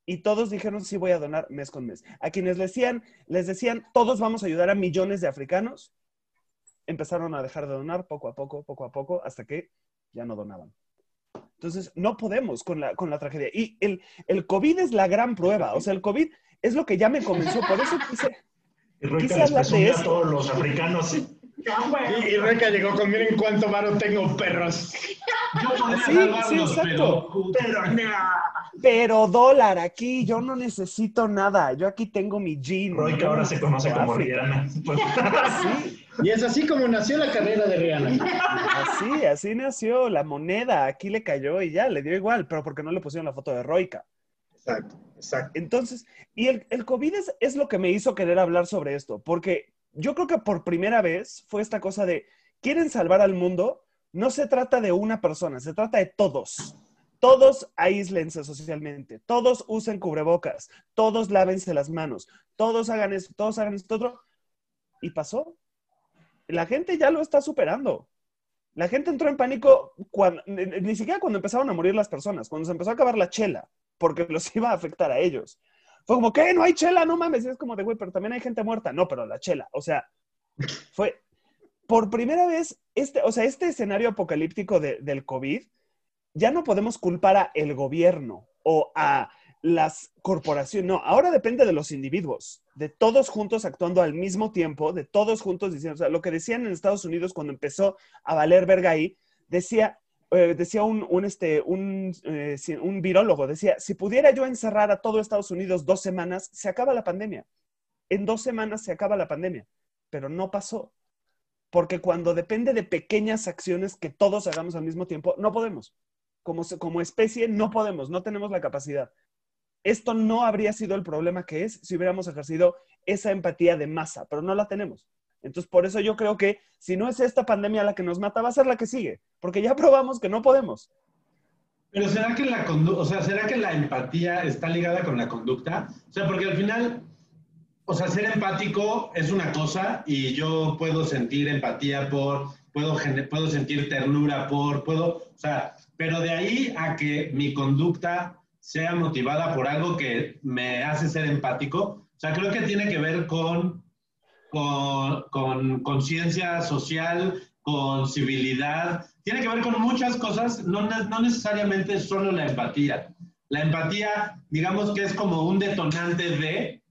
y todos dijeron sí voy a donar mes con mes. A quienes les decían, les decían todos vamos a ayudar a millones de africanos, empezaron a dejar de donar poco a poco, poco a poco, hasta que ya no donaban. Entonces, no podemos con la, con la tragedia. Y el, el COVID es la gran prueba. O sea, el COVID es lo que ya me convenció. Por eso quise, Quise hablar de eso. todos los africanos. Y, y Reca llegó con, miren cuánto varo tengo, perros. Yo podría Sí, sí, exacto. pero Pero pero dólar aquí, yo no necesito nada. Yo aquí tengo mi jean. Roy, que ahora se conoce como. Rihanna. Pues, Sí, Y es así como nació la carrera de Rihanna. así, así nació la moneda. Aquí le cayó y ya, le dio igual, pero porque no le pusieron la foto de Roika. Exacto, exacto. Entonces, y el, el COVID es, es lo que me hizo querer hablar sobre esto, porque yo creo que por primera vez fue esta cosa de, ¿quieren salvar al mundo? No se trata de una persona, se trata de todos. Todos aíslense socialmente, todos usen cubrebocas, todos lávense las manos, todos hagan esto, todos hagan esto otro. Y pasó. La gente ya lo está superando. La gente entró en pánico ni siquiera cuando empezaron a morir las personas, cuando se empezó a acabar la chela, porque los iba a afectar a ellos. Fue como, ¿qué? No hay chela, no mames. Y es como de, güey, pero también hay gente muerta. No, pero la chela. O sea, fue por primera vez, este, o sea, este escenario apocalíptico de- del COVID ya no podemos culpar a el gobierno o a las corporaciones, no, ahora depende de los individuos, de todos juntos actuando al mismo tiempo, de todos juntos diciendo, o sea, lo que decían en Estados Unidos cuando empezó a valer verga ahí, decía, eh, decía un, un, este, un, eh, un virólogo, decía, si pudiera yo encerrar a todo Estados Unidos dos semanas, se acaba la pandemia. En dos semanas se acaba la pandemia, pero no pasó. Porque cuando depende de pequeñas acciones que todos hagamos al mismo tiempo, no podemos. Como, como especie, no podemos, no tenemos la capacidad. Esto no habría sido el problema que es si hubiéramos ejercido esa empatía de masa, pero no la tenemos. Entonces, por eso yo creo que si no es esta pandemia la que nos mata, va a ser la que sigue, porque ya probamos que no podemos. Pero ¿será que la o sea, ¿será que la empatía está ligada con la conducta? O sea, porque al final, o sea, ser empático es una cosa y yo puedo sentir empatía por, puedo, puedo sentir ternura por, puedo, o sea, pero de ahí a que mi conducta sea motivada por algo que me hace ser empático, o sea, creo que tiene que ver con con con conciencia social, con civilidad, tiene que ver con muchas cosas, no, no necesariamente solo la empatía. La empatía, digamos que es como un detonante de,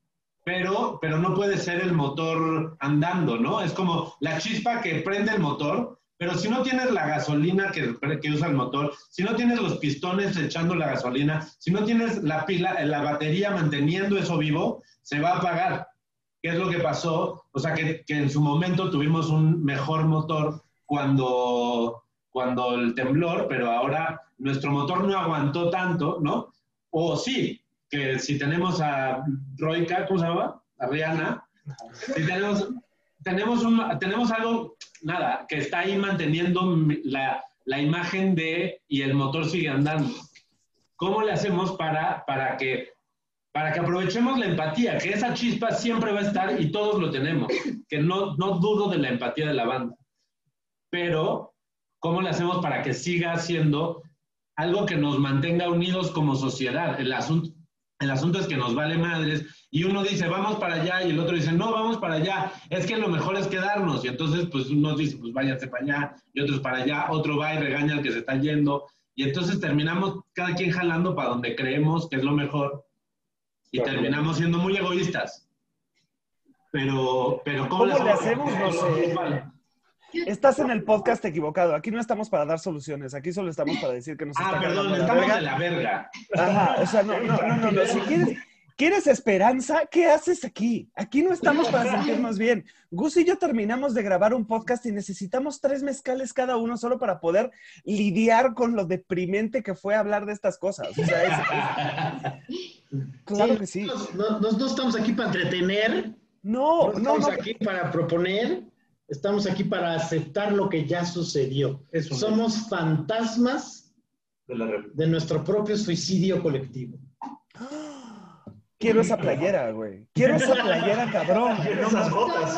pero, pero no puede ser el motor andando, ¿no? Es como la chispa que prende el motor, pero si no tienes la gasolina que, que usa el motor, si no tienes los pistones echando la gasolina, si no tienes la pila, la batería manteniendo eso vivo, se va a apagar. ¿Qué es lo que pasó? O sea, que, que en su momento tuvimos un mejor motor cuando, cuando el temblor, pero ahora nuestro motor no aguantó tanto, ¿no? O sí, que si tenemos a Roika, ¿cómo se llama? A Rihanna, si tenemos, tenemos, un, tenemos algo, nada, que está ahí manteniendo la, la imagen de y el motor sigue andando. ¿Cómo le hacemos para, para que para que aprovechemos la empatía, que esa chispa siempre va a estar y todos lo tenemos, que no, no dudo de la empatía de la banda. Pero, ¿cómo le hacemos para que siga siendo algo que nos mantenga unidos como sociedad? El asunto, el asunto es que nos vale madres y uno dice, vamos para allá y el otro dice, no, vamos para allá. Es que lo mejor es quedarnos. Y entonces, pues uno dice, pues váyanse para allá y otros para allá, otro va y regaña al que se está yendo. Y entonces terminamos cada quien jalando para donde creemos que es lo mejor y terminamos siendo muy egoístas. Pero, pero ¿cómo, ¿Cómo le hacemos? No sé. Estás en el podcast equivocado. Aquí no estamos para dar soluciones. Aquí solo estamos para decir que nos Ah, está perdón, cargando la estamos verga. de la verga. Ajá, o sea, no, no, no, no, no. Si quieres, quieres esperanza, ¿qué haces aquí? Aquí no estamos para sentirnos bien. Gus y yo terminamos de grabar un podcast y necesitamos tres mezcales cada uno solo para poder lidiar con lo deprimente que fue hablar de estas cosas. O sea, es- claro que sí. No, no- no estamos aquí para entretener. No, no, estamos no. aquí para proponer. Estamos aquí para aceptar lo que ya sucedió. Somos fantasmas de nuestro propio suicidio colectivo. Quiero esa playera, güey. Quiero esa playera, cabrón. Quiero esas botas.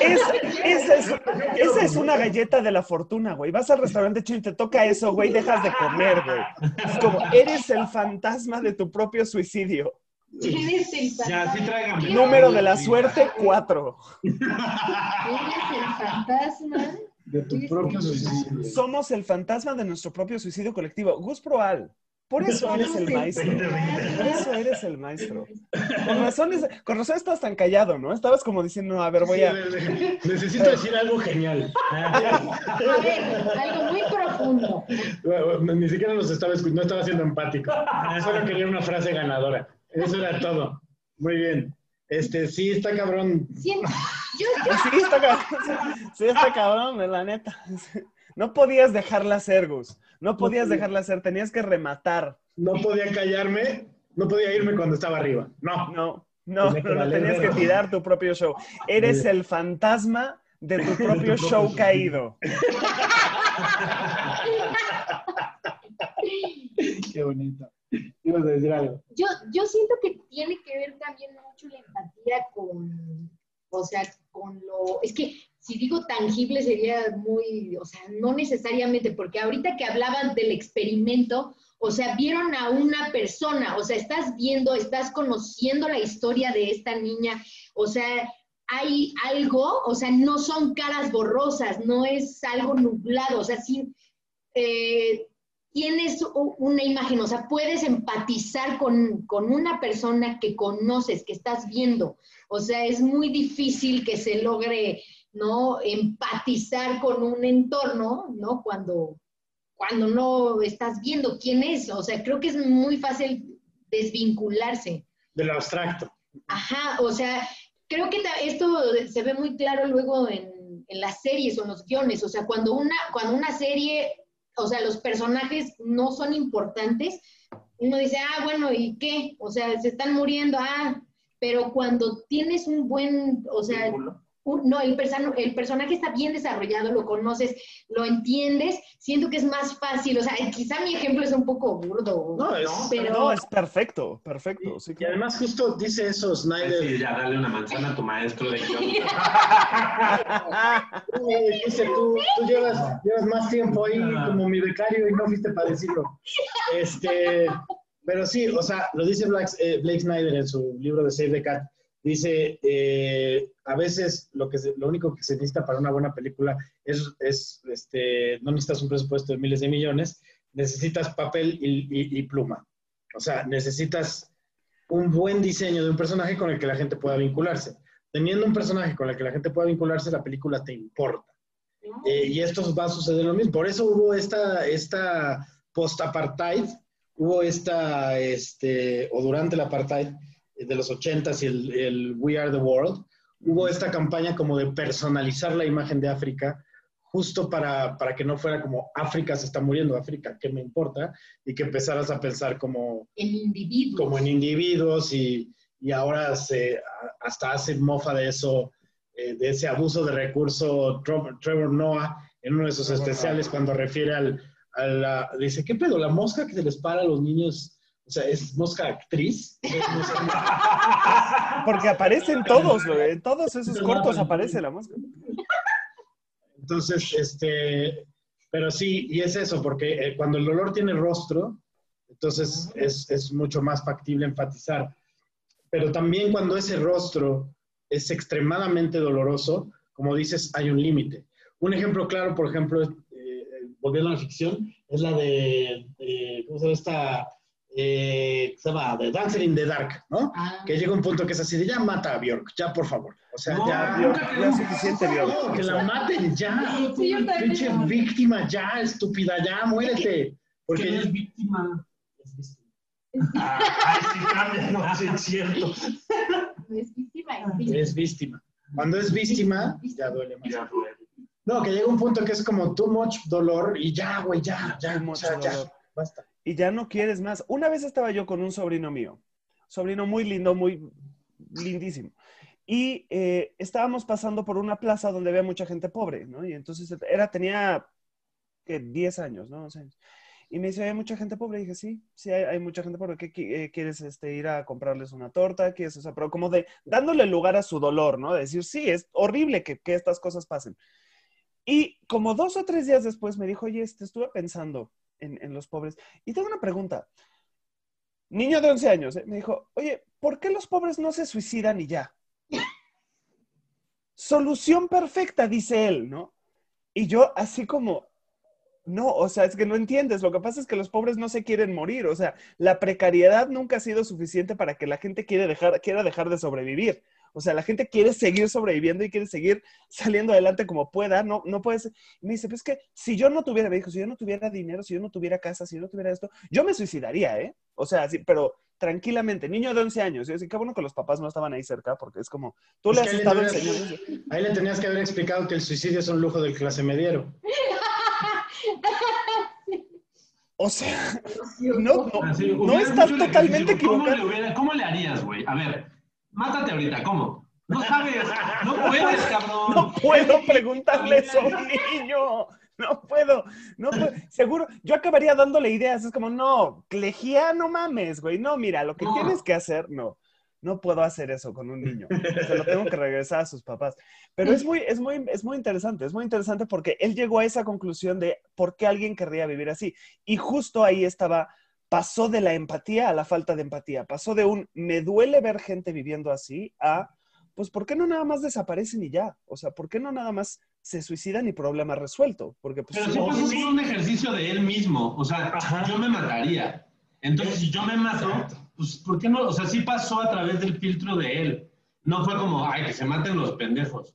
Es- esa, es, esa es una galleta de la fortuna, güey. Vas al restaurante chino y te toca eso, güey, dejas de comer, güey. Es como, eres el fantasma de tu propio suicidio. Eres el Ya, sí fantasma. tráigame. Número de la suerte, cuatro. Eres el fantasma. De tu propio suicidio. Somos el fantasma de nuestro propio suicidio colectivo. Gus Proal. Por eso eres el maestro. Por eso eres el maestro. Con razón, es- con razón estás tan callado, ¿no? Estabas como diciendo, no, a ver, voy a... Necesito decir algo genial. A ver, algo muy profundo. Ni siquiera los estaba escuchando, no estaba siendo empático. Solo quería una frase ganadora. Eso era todo. Muy bien. Este, sí, está cabrón. Siento- yo, yo Sí, está cabrón. Sí, está cabrón, la neta. No podías dejarla ser, Gus. No podías dejarla ser. Tenías que rematar. No podía callarme, no podía irme cuando estaba arriba. No. No, no, no, no, tenías que tirar tu propio show. Eres el fantasma de tu propio show caído. Qué bonito. Ibas a decir algo. yo, yo siento que tiene que ver también mucho la empatía con, o sea, con lo, es que si digo tangible sería muy, o sea, no necesariamente, porque ahorita que hablaban del experimento, o sea, vieron a una persona, o sea, estás viendo, estás conociendo la historia de esta niña, o sea, hay algo, o sea, no son caras borrosas, no es algo nublado, o sea, sí, eh, tienes una imagen, o sea, puedes empatizar con, con una persona que conoces, que estás viendo. O sea, es muy difícil que se logre, ¿no? Empatizar con un entorno, ¿no? Cuando, cuando no estás viendo quién es. O sea, creo que es muy fácil desvincularse. De lo abstracto. Ajá, o sea, creo que esto se ve muy claro luego en, en las series o en los guiones. O sea, cuando una, cuando una serie, o sea, los personajes no son importantes, uno dice, ah, bueno, ¿y qué? O sea, se están muriendo, ah, pero cuando tienes un buen, o sea, no, el, persona- el personaje está bien desarrollado, lo conoces, lo entiendes, siento que es más fácil. O sea, quizá mi ejemplo es un poco burdo, No, es, pero... No, es perfecto, perfecto. Sí, y claro. además justo dice eso Snyder. sí, ya dale una manzana a tu maestro de guion. Eh, Dice, tú, tú llevas, llevas más tiempo ahí como mi becario y no fuiste para decirlo. Este, pero sí, o sea, lo dice Black- eh, Blake Snyder en su libro de Save the Cat. Dice, eh, a veces lo, que se- lo único que se necesita para una buena película es, es este, no necesitas un presupuesto de miles de millones, necesitas papel y, y- y pluma. O sea, necesitas un buen diseño de un personaje con el que la gente pueda vincularse. Teniendo un personaje con el que la gente pueda vincularse, la película te importa. Eh, y esto va a suceder lo mismo. Por eso hubo esta, esta post-apartheid, hubo esta, este, o durante el apartheid de los 80s y el, el We Are the World, hubo esta campaña como de personalizar la imagen de África, justo para, para que no fuera como África se está muriendo, África, ¿qué me importa? Y que empezaras a pensar como, En individuos. como en individuos y, y ahora se, hasta hace mofa de eso, eh, de ese abuso de recurso Trevor, Trevor Noah en uno de sus Trevor especiales cuando refiere al, a la, dice, ¿qué pedo? La mosca que se les para a los niños, o sea, ¿es mosca actriz? Sé. Porque aparecen todos, güey. En todos esos cortos aparece la mosca. Entonces, este, pero sí, y es eso, porque eh, cuando el dolor tiene rostro, entonces es, es mucho más factible enfatizar. Pero también cuando ese rostro es extremadamente doloroso, como dices, hay un límite. Un ejemplo claro, por ejemplo, es, eh, volviendo a la ficción, es la de, de- ¿cómo se llama esta? Eh, se llama The Dancer in the Dark, ¿no? Ah. Que llega un punto que es así de ya mata a Bjork, ya por favor. O sea, No, ya. nunca Ya es suficiente, Bjork. No, que la maten ya. Sí. Pinche víctima ya, estúpida ya, muérete. No Porque es víctima. Ah, Ay, sí, cambia, no, sí, es cierto. No es víctima, es víctima. es víctima. Cuando es víctima, ya duele más. Ya, duele. No, que llega un punto que es como too much dolor y ya, güey, ya, ya, o sea, ya, basta. Y ya no quieres más. Una vez estaba yo con un sobrino mío, sobrino muy lindo, muy lindísimo. Y eh, estábamos pasando por una plaza donde había mucha gente pobre, ¿no? Y entonces era, tenía ¿qué? 10 años, ¿no? 11 años. Y me dice, ¿hay mucha gente pobre? Y dije, sí, sí, hay, mucha gente pobre. ¿Qué eh, quieres este, ir a comprarles una torta? ¿Quieres, o sea, pero como de dándole lugar a su dolor, ¿no? De decir, sí, es horrible que, que estas cosas pasen. Y como dos o tres días después me dijo, oye, este, estuve pensando en, en los pobres. Y tengo una pregunta. Niño de 11 años, ¿eh? me dijo, oye, ¿por qué los pobres no se suicidan y ya? Solución perfecta, dice él, ¿no? Y yo así como, no, o sea, es que no entiendes. Lo que pasa es que los pobres no se quieren morir. O sea, la precariedad nunca ha sido suficiente para que la gente quiera quiera dejar de sobrevivir. O sea, la gente quiere seguir sobreviviendo y quiere seguir saliendo adelante como pueda. No, no puedes. Y me dice, pues que si yo no tuviera, me dijo, si yo no tuviera dinero, si yo no tuviera casa, si yo no tuviera esto, yo me suicidaría, ¿eh? O sea, sí, pero tranquilamente, niño de 11 años. Yo decía, qué bueno que los papás no estaban ahí cerca, porque es como, tú Es le has estado tenías- enseñando. Ahí le tenías que haber explicado que el suicidio es un lujo del clase mediero. O sea, no, no, no estás totalmente ejercicio, ¿cómo equivocado. le, ¿Cómo le harías, güey? A ver, mátate ahorita, ¿cómo? No sabes, no puedes, cabrón. No puedo preguntarle eso a un niño. No puedo, no puedo. Seguro, yo acabaría dándole ideas. Es como, no, Clejía, no mames, güey. No, mira, lo que No. tienes que hacer, no. No puedo hacer eso con un niño. Se lo tengo que regresar a sus papás. Pero es muy, es muy, es muy interesante. Es muy interesante porque él llegó a esa conclusión de por qué alguien querría vivir así. Y justo ahí estaba, pasó de la empatía a la falta de empatía. Pasó de un me duele ver gente viviendo así a pues ¿por qué no nada más desaparecen y ya? O sea, ¿por qué no nada más se suicidan y problema resuelto. Porque pues, Pero pasó por un ejercicio de él mismo. O sea, Ajá. yo me mataría. Entonces, si yo me mato, pues, ¿por qué no? O sea, sí pasó a través del filtro de él. No fue como, ay, que se maten los pendejos.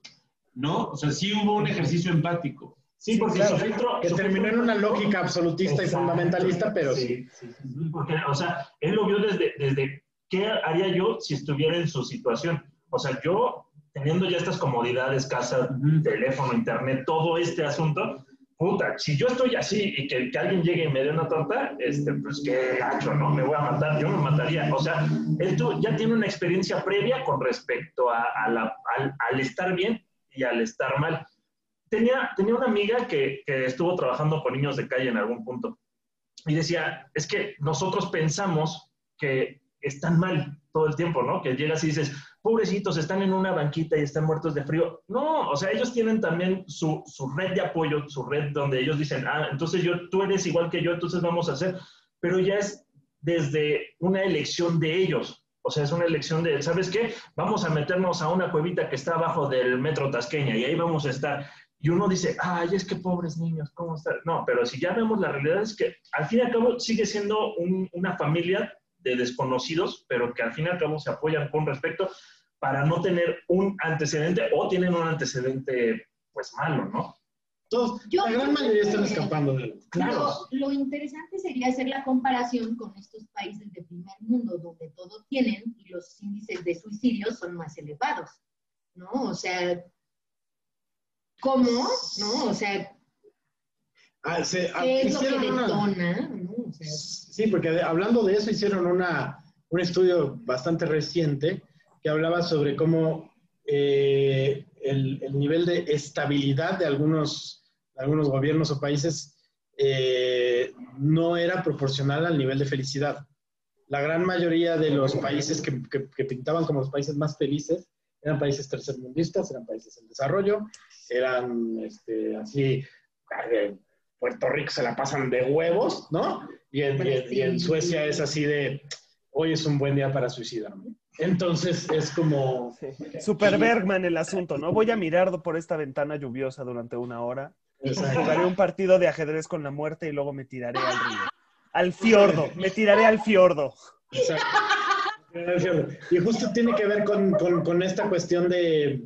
¿No? O sea, sí hubo un ejercicio empático. Sí, porque claro, su filtro... Que su terminó filtro- en una lógica absolutista y Exacto. fundamentalista, pero sí. sí, sí, Porque, o sea, él lo vio desde, desde qué haría yo si estuviera en su situación. O sea, yo, teniendo ya estas comodidades, casa, teléfono, internet, todo este asunto, puta, si yo estoy así y que, que alguien llegue y me dé una torta, este, pues qué gacho, ¿no? Me voy a matar, yo me mataría. O sea, él tu- ya tiene una experiencia previa con respecto a, a la- al, al estar bien y al estar mal. Tenía, tenía una amiga que, que estuvo trabajando con niños de calle en algún punto y decía, es que nosotros pensamos que están mal todo el tiempo, ¿no? Que llegas y dices, pobrecitos, están en una banquita y están muertos de frío. No, o sea, ellos tienen también su, su red de apoyo, su red donde ellos dicen, ah, entonces yo, tú eres igual que yo, entonces vamos a hacer, pero ya es desde una elección de ellos. O sea, es una elección de, ¿sabes qué? Vamos a meternos a una cuevita que está abajo del metro Tasqueña y ahí vamos a estar. Y uno dice, ay, es que pobres niños, ¿cómo están? No, pero si ya vemos la realidad es que al fin y al cabo sigue siendo un- una familia de desconocidos, pero que al fin y al cabo se apoyan con respecto para no tener un antecedente o tienen un antecedente pues malo, ¿no? Todos, Yo la gran mayoría están escapando de Lo, lo interesante sería hacer la comparación con estos países de primer mundo, donde todo tienen y los índices de suicidio son más elevados, ¿no? O sea, ¿cómo? ¿No? O sea, Ah, se- ah, ¿qué es lo que hicieron una- detona? ¿no? O sea, Sí, porque hablando de eso hicieron una, un estudio bastante reciente que hablaba sobre cómo eh, el, el nivel de estabilidad de algunos, de algunos gobiernos o países eh, no era proporcional al nivel de felicidad. La gran mayoría de los países que, que- que pintaban como los países más felices eran países tercermundistas, eran países en desarrollo, eran este, así, Puerto Rico se la pasan de huevos, ¿no? Y en, y en- y en Suecia es así de, hoy es un buen día para suicidarme. Entonces es como... Super Bergman el asunto, ¿no? Voy a mirar por esta ventana lluviosa durante una hora. Exacto. Jugaré un partido de ajedrez con la muerte y luego me tiraré al río. Al fiordo, me tiraré al fiordo. Exacto. Y justo tiene que ver con, con- con esta cuestión de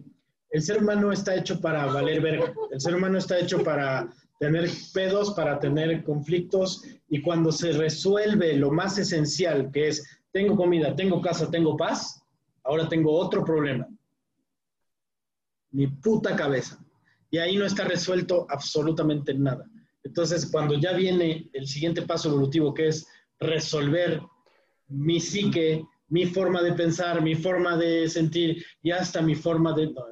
el ser humano está hecho para valer verga. El ser humano está hecho para tener pedos, para tener conflictos y cuando se resuelve lo más esencial, que es tengo comida, tengo casa, tengo paz, ahora tengo otro problema. Mi puta cabeza. Y ahí no está resuelto absolutamente nada. Entonces, cuando ya viene el siguiente paso evolutivo, que es resolver mi psique, mi forma de pensar, mi forma de sentir y hasta mi forma de... no,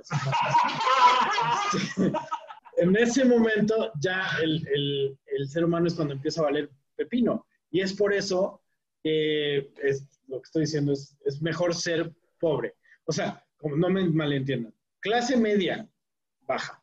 no. en ese momento ya el, el- el ser humano es cuando empieza a valer pepino. Y es por eso que es, lo que estoy diciendo es, es mejor ser pobre. O sea, como no me malentiendan, clase media baja.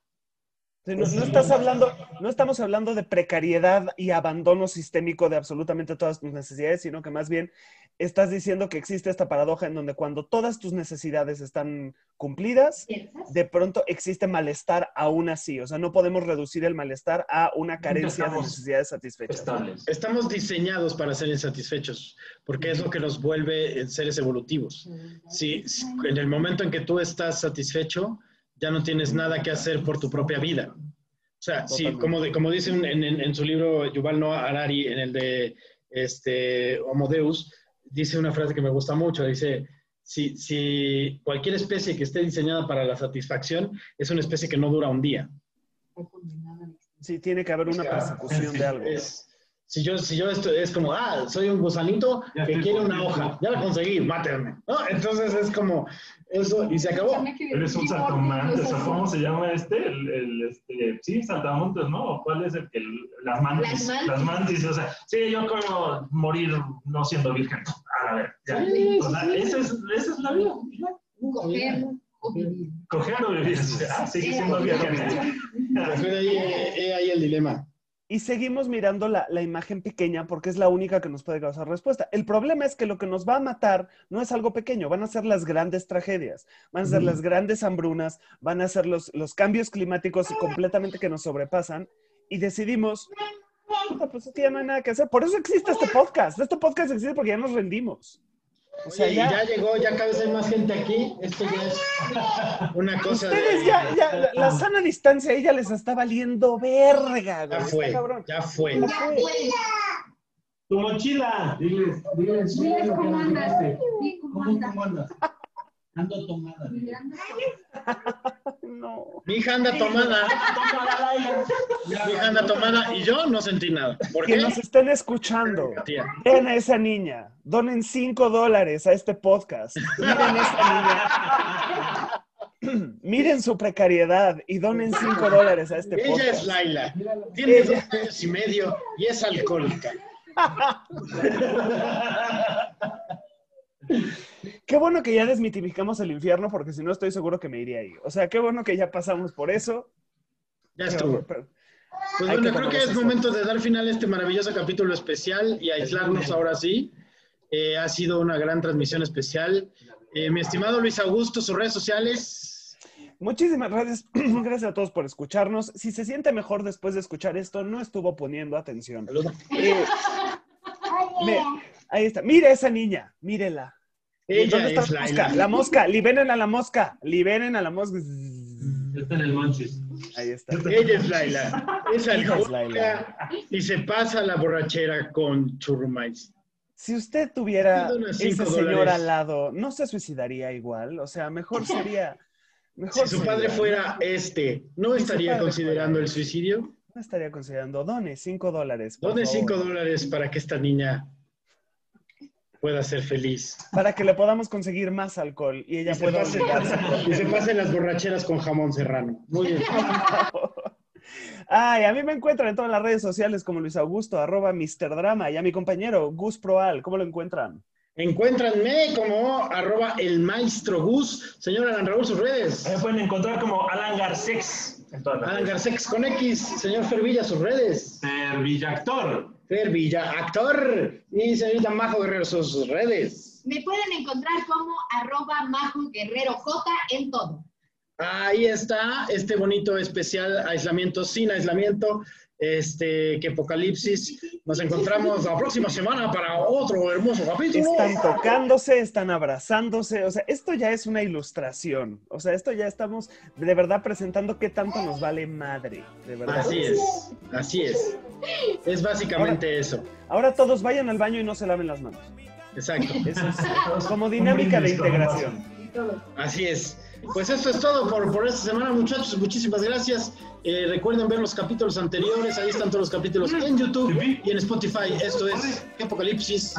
Sí, No, no estás hablando, no estamos hablando de precariedad y abandono sistémico de absolutamente todas tus necesidades, sino que más bien estás diciendo que existe esta paradoja en donde cuando todas tus necesidades están cumplidas, de pronto existe malestar aún así. O sea, no podemos reducir el malestar a una carencia de necesidades satisfechas. Estables. Estamos diseñados para ser insatisfechos, porque es lo que nos vuelve eh, seres evolutivos. Si, si- en el momento en que tú estás satisfecho, ya no tienes nada que hacer por tu propia vida. O sea, Totalmente. como, de- como dice en, en- en su libro Yuval Noah Harari, en el de este, Homo Deus, dice una frase que me gusta mucho, dice, si, si cualquier especie que esté diseñada para la satisfacción es una especie que no dura un día. Sí, tiene que haber una persecución de algo. Es, si yo, si yo esto es como, ah, soy un gusanito Ya que estoy quiere una hoja, ya la conseguí, mátenme. ¿no? Entonces es como eso y se acabó. Eres un saltamontes, ¿o cómo se llama este? El, el, este, sí, saltamontes, ¿no? ¿O ¿Cuál es el que las mantis? Las Las mantis. o sea, sí, yo como morir no siendo virgen. A ver, ya. Sí, O sea, sí, esa es, esa es la vida. Coger o vivir. Coger o vivir. Ah, sigue siendo virgen. Ahí, eh, ahí el dilema. Y seguimos mirando la, la imagen pequeña porque es la única que nos puede causar respuesta. El problema es que lo que nos va a matar no es algo pequeño, van a ser las grandes tragedias, van a ser las grandes hambrunas, van a ser los, los cambios climáticos completamente que nos sobrepasan y decidimos, "Puta, pues es que ya no hay nada que hacer. Por eso existe este podcast. Este podcast existe porque ya nos rendimos. O sea, Oye, y ya, ya llegó, ya cada vez hay más gente aquí. Esto ya es una cosa ustedes de... ya, ya, la, la sana distancia ahí ya les está valiendo verga, Ya. Está fue, cabrón. ya fue. Ya fue. Tu mochila. Diles, diles, Diles cómo andas. dijiste. Sí, ¿cómo ¿Cómo, andas? Ando tomada. No. Mi hija anda tomada, mi hija anda tomada y yo no sentí nada. ¿Por Que nos estén escuchando. Ven a esa niña. Donen 5 dólares a este podcast. Miren esa niña. Miren su precariedad y donen 5 dólares a este Ella es podcast. Laila, tiene dos años y medio y es alcohólica. Qué bueno que ya desmitificamos el infierno porque si no estoy seguro que me iría ahí. O sea, qué bueno que ya pasamos por eso. Ya estuvo. Pero- Pues bueno, que creo que es esto. momento de dar final a este maravilloso capítulo especial y aislarnos ahora sí. Eh, ha sido una gran transmisión especial. Eh, mi estimado Luis Augusto, sus redes sociales. Muchísimas gracias. Gracias a todos por escucharnos. Si se siente mejor después de escuchar esto, no estuvo poniendo atención. Eh, me- ahí está. Mire esa niña, mírela. Ella ¿Dónde está es la Laila. mosca? La mosca, liberen a la mosca, liberen a la mosca. Está en el Monchis. Ahí está. Ella es Laila. Es Ella es alcohólica y se pasa la borrachera con churrumais. Si usted tuviera ese cinco señor dólares. al lado, ¿no se suicidaría igual? O sea, mejor sería. Mejor Si su padre sería, fuera este, ¿no Si estaría considerando fuera el suicidio? No estaría considerando. Done 5 dólares. por Done favor, 5 dólares para que esta niña pueda ser feliz. Para que le podamos conseguir más alcohol y ella Y se, pueda pase, olvidarse. y se pasen las borracheras con jamón serrano. Muy bien. Ay, a mí me encuentran en todas las redes sociales como Luis Augusto, arroba Mr. Drama, y a mi compañero Gus Proal, ¿cómo lo encuentran? Encuéntranme como arroba el maestro Gus. Señor Alan Raúl, sus redes. Me pueden encontrar como Alan Garcex Alan. Garcex con X. Señor Fervilla, sus redes. Fervilla, actor. Y señorita Majo Guerrero, sus redes. Me pueden encontrar como arroba Majo Guerrero J en todo. Ahí está este bonito especial aislamiento sin aislamiento. Este, que Apocalipsis. Nos encontramos la próxima semana para otro hermoso capítulo. Están tocándose, están abrazándose, o sea, esto ya es una ilustración, o sea, esto ya estamos de verdad presentando qué tanto nos vale madre, de verdad. Así es, así es. Es básicamente eso. Ahora todos vayan al baño y no se laven las manos. Exacto. Eso es como dinámica de integración. Así es. Pues esto es todo por, por esta semana, muchachos. Muchísimas gracias. Eh, recuerden ver los capítulos anteriores. Ahí están todos los capítulos en YouTube y en Spotify. Esto es Apocalipsis.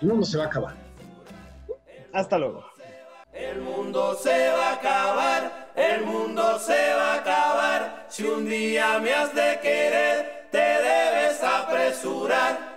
El mundo se va a acabar. Hasta luego. El mundo se va a acabar, el mundo se va a acabar. Si un día me has de querer, te debes apresurar.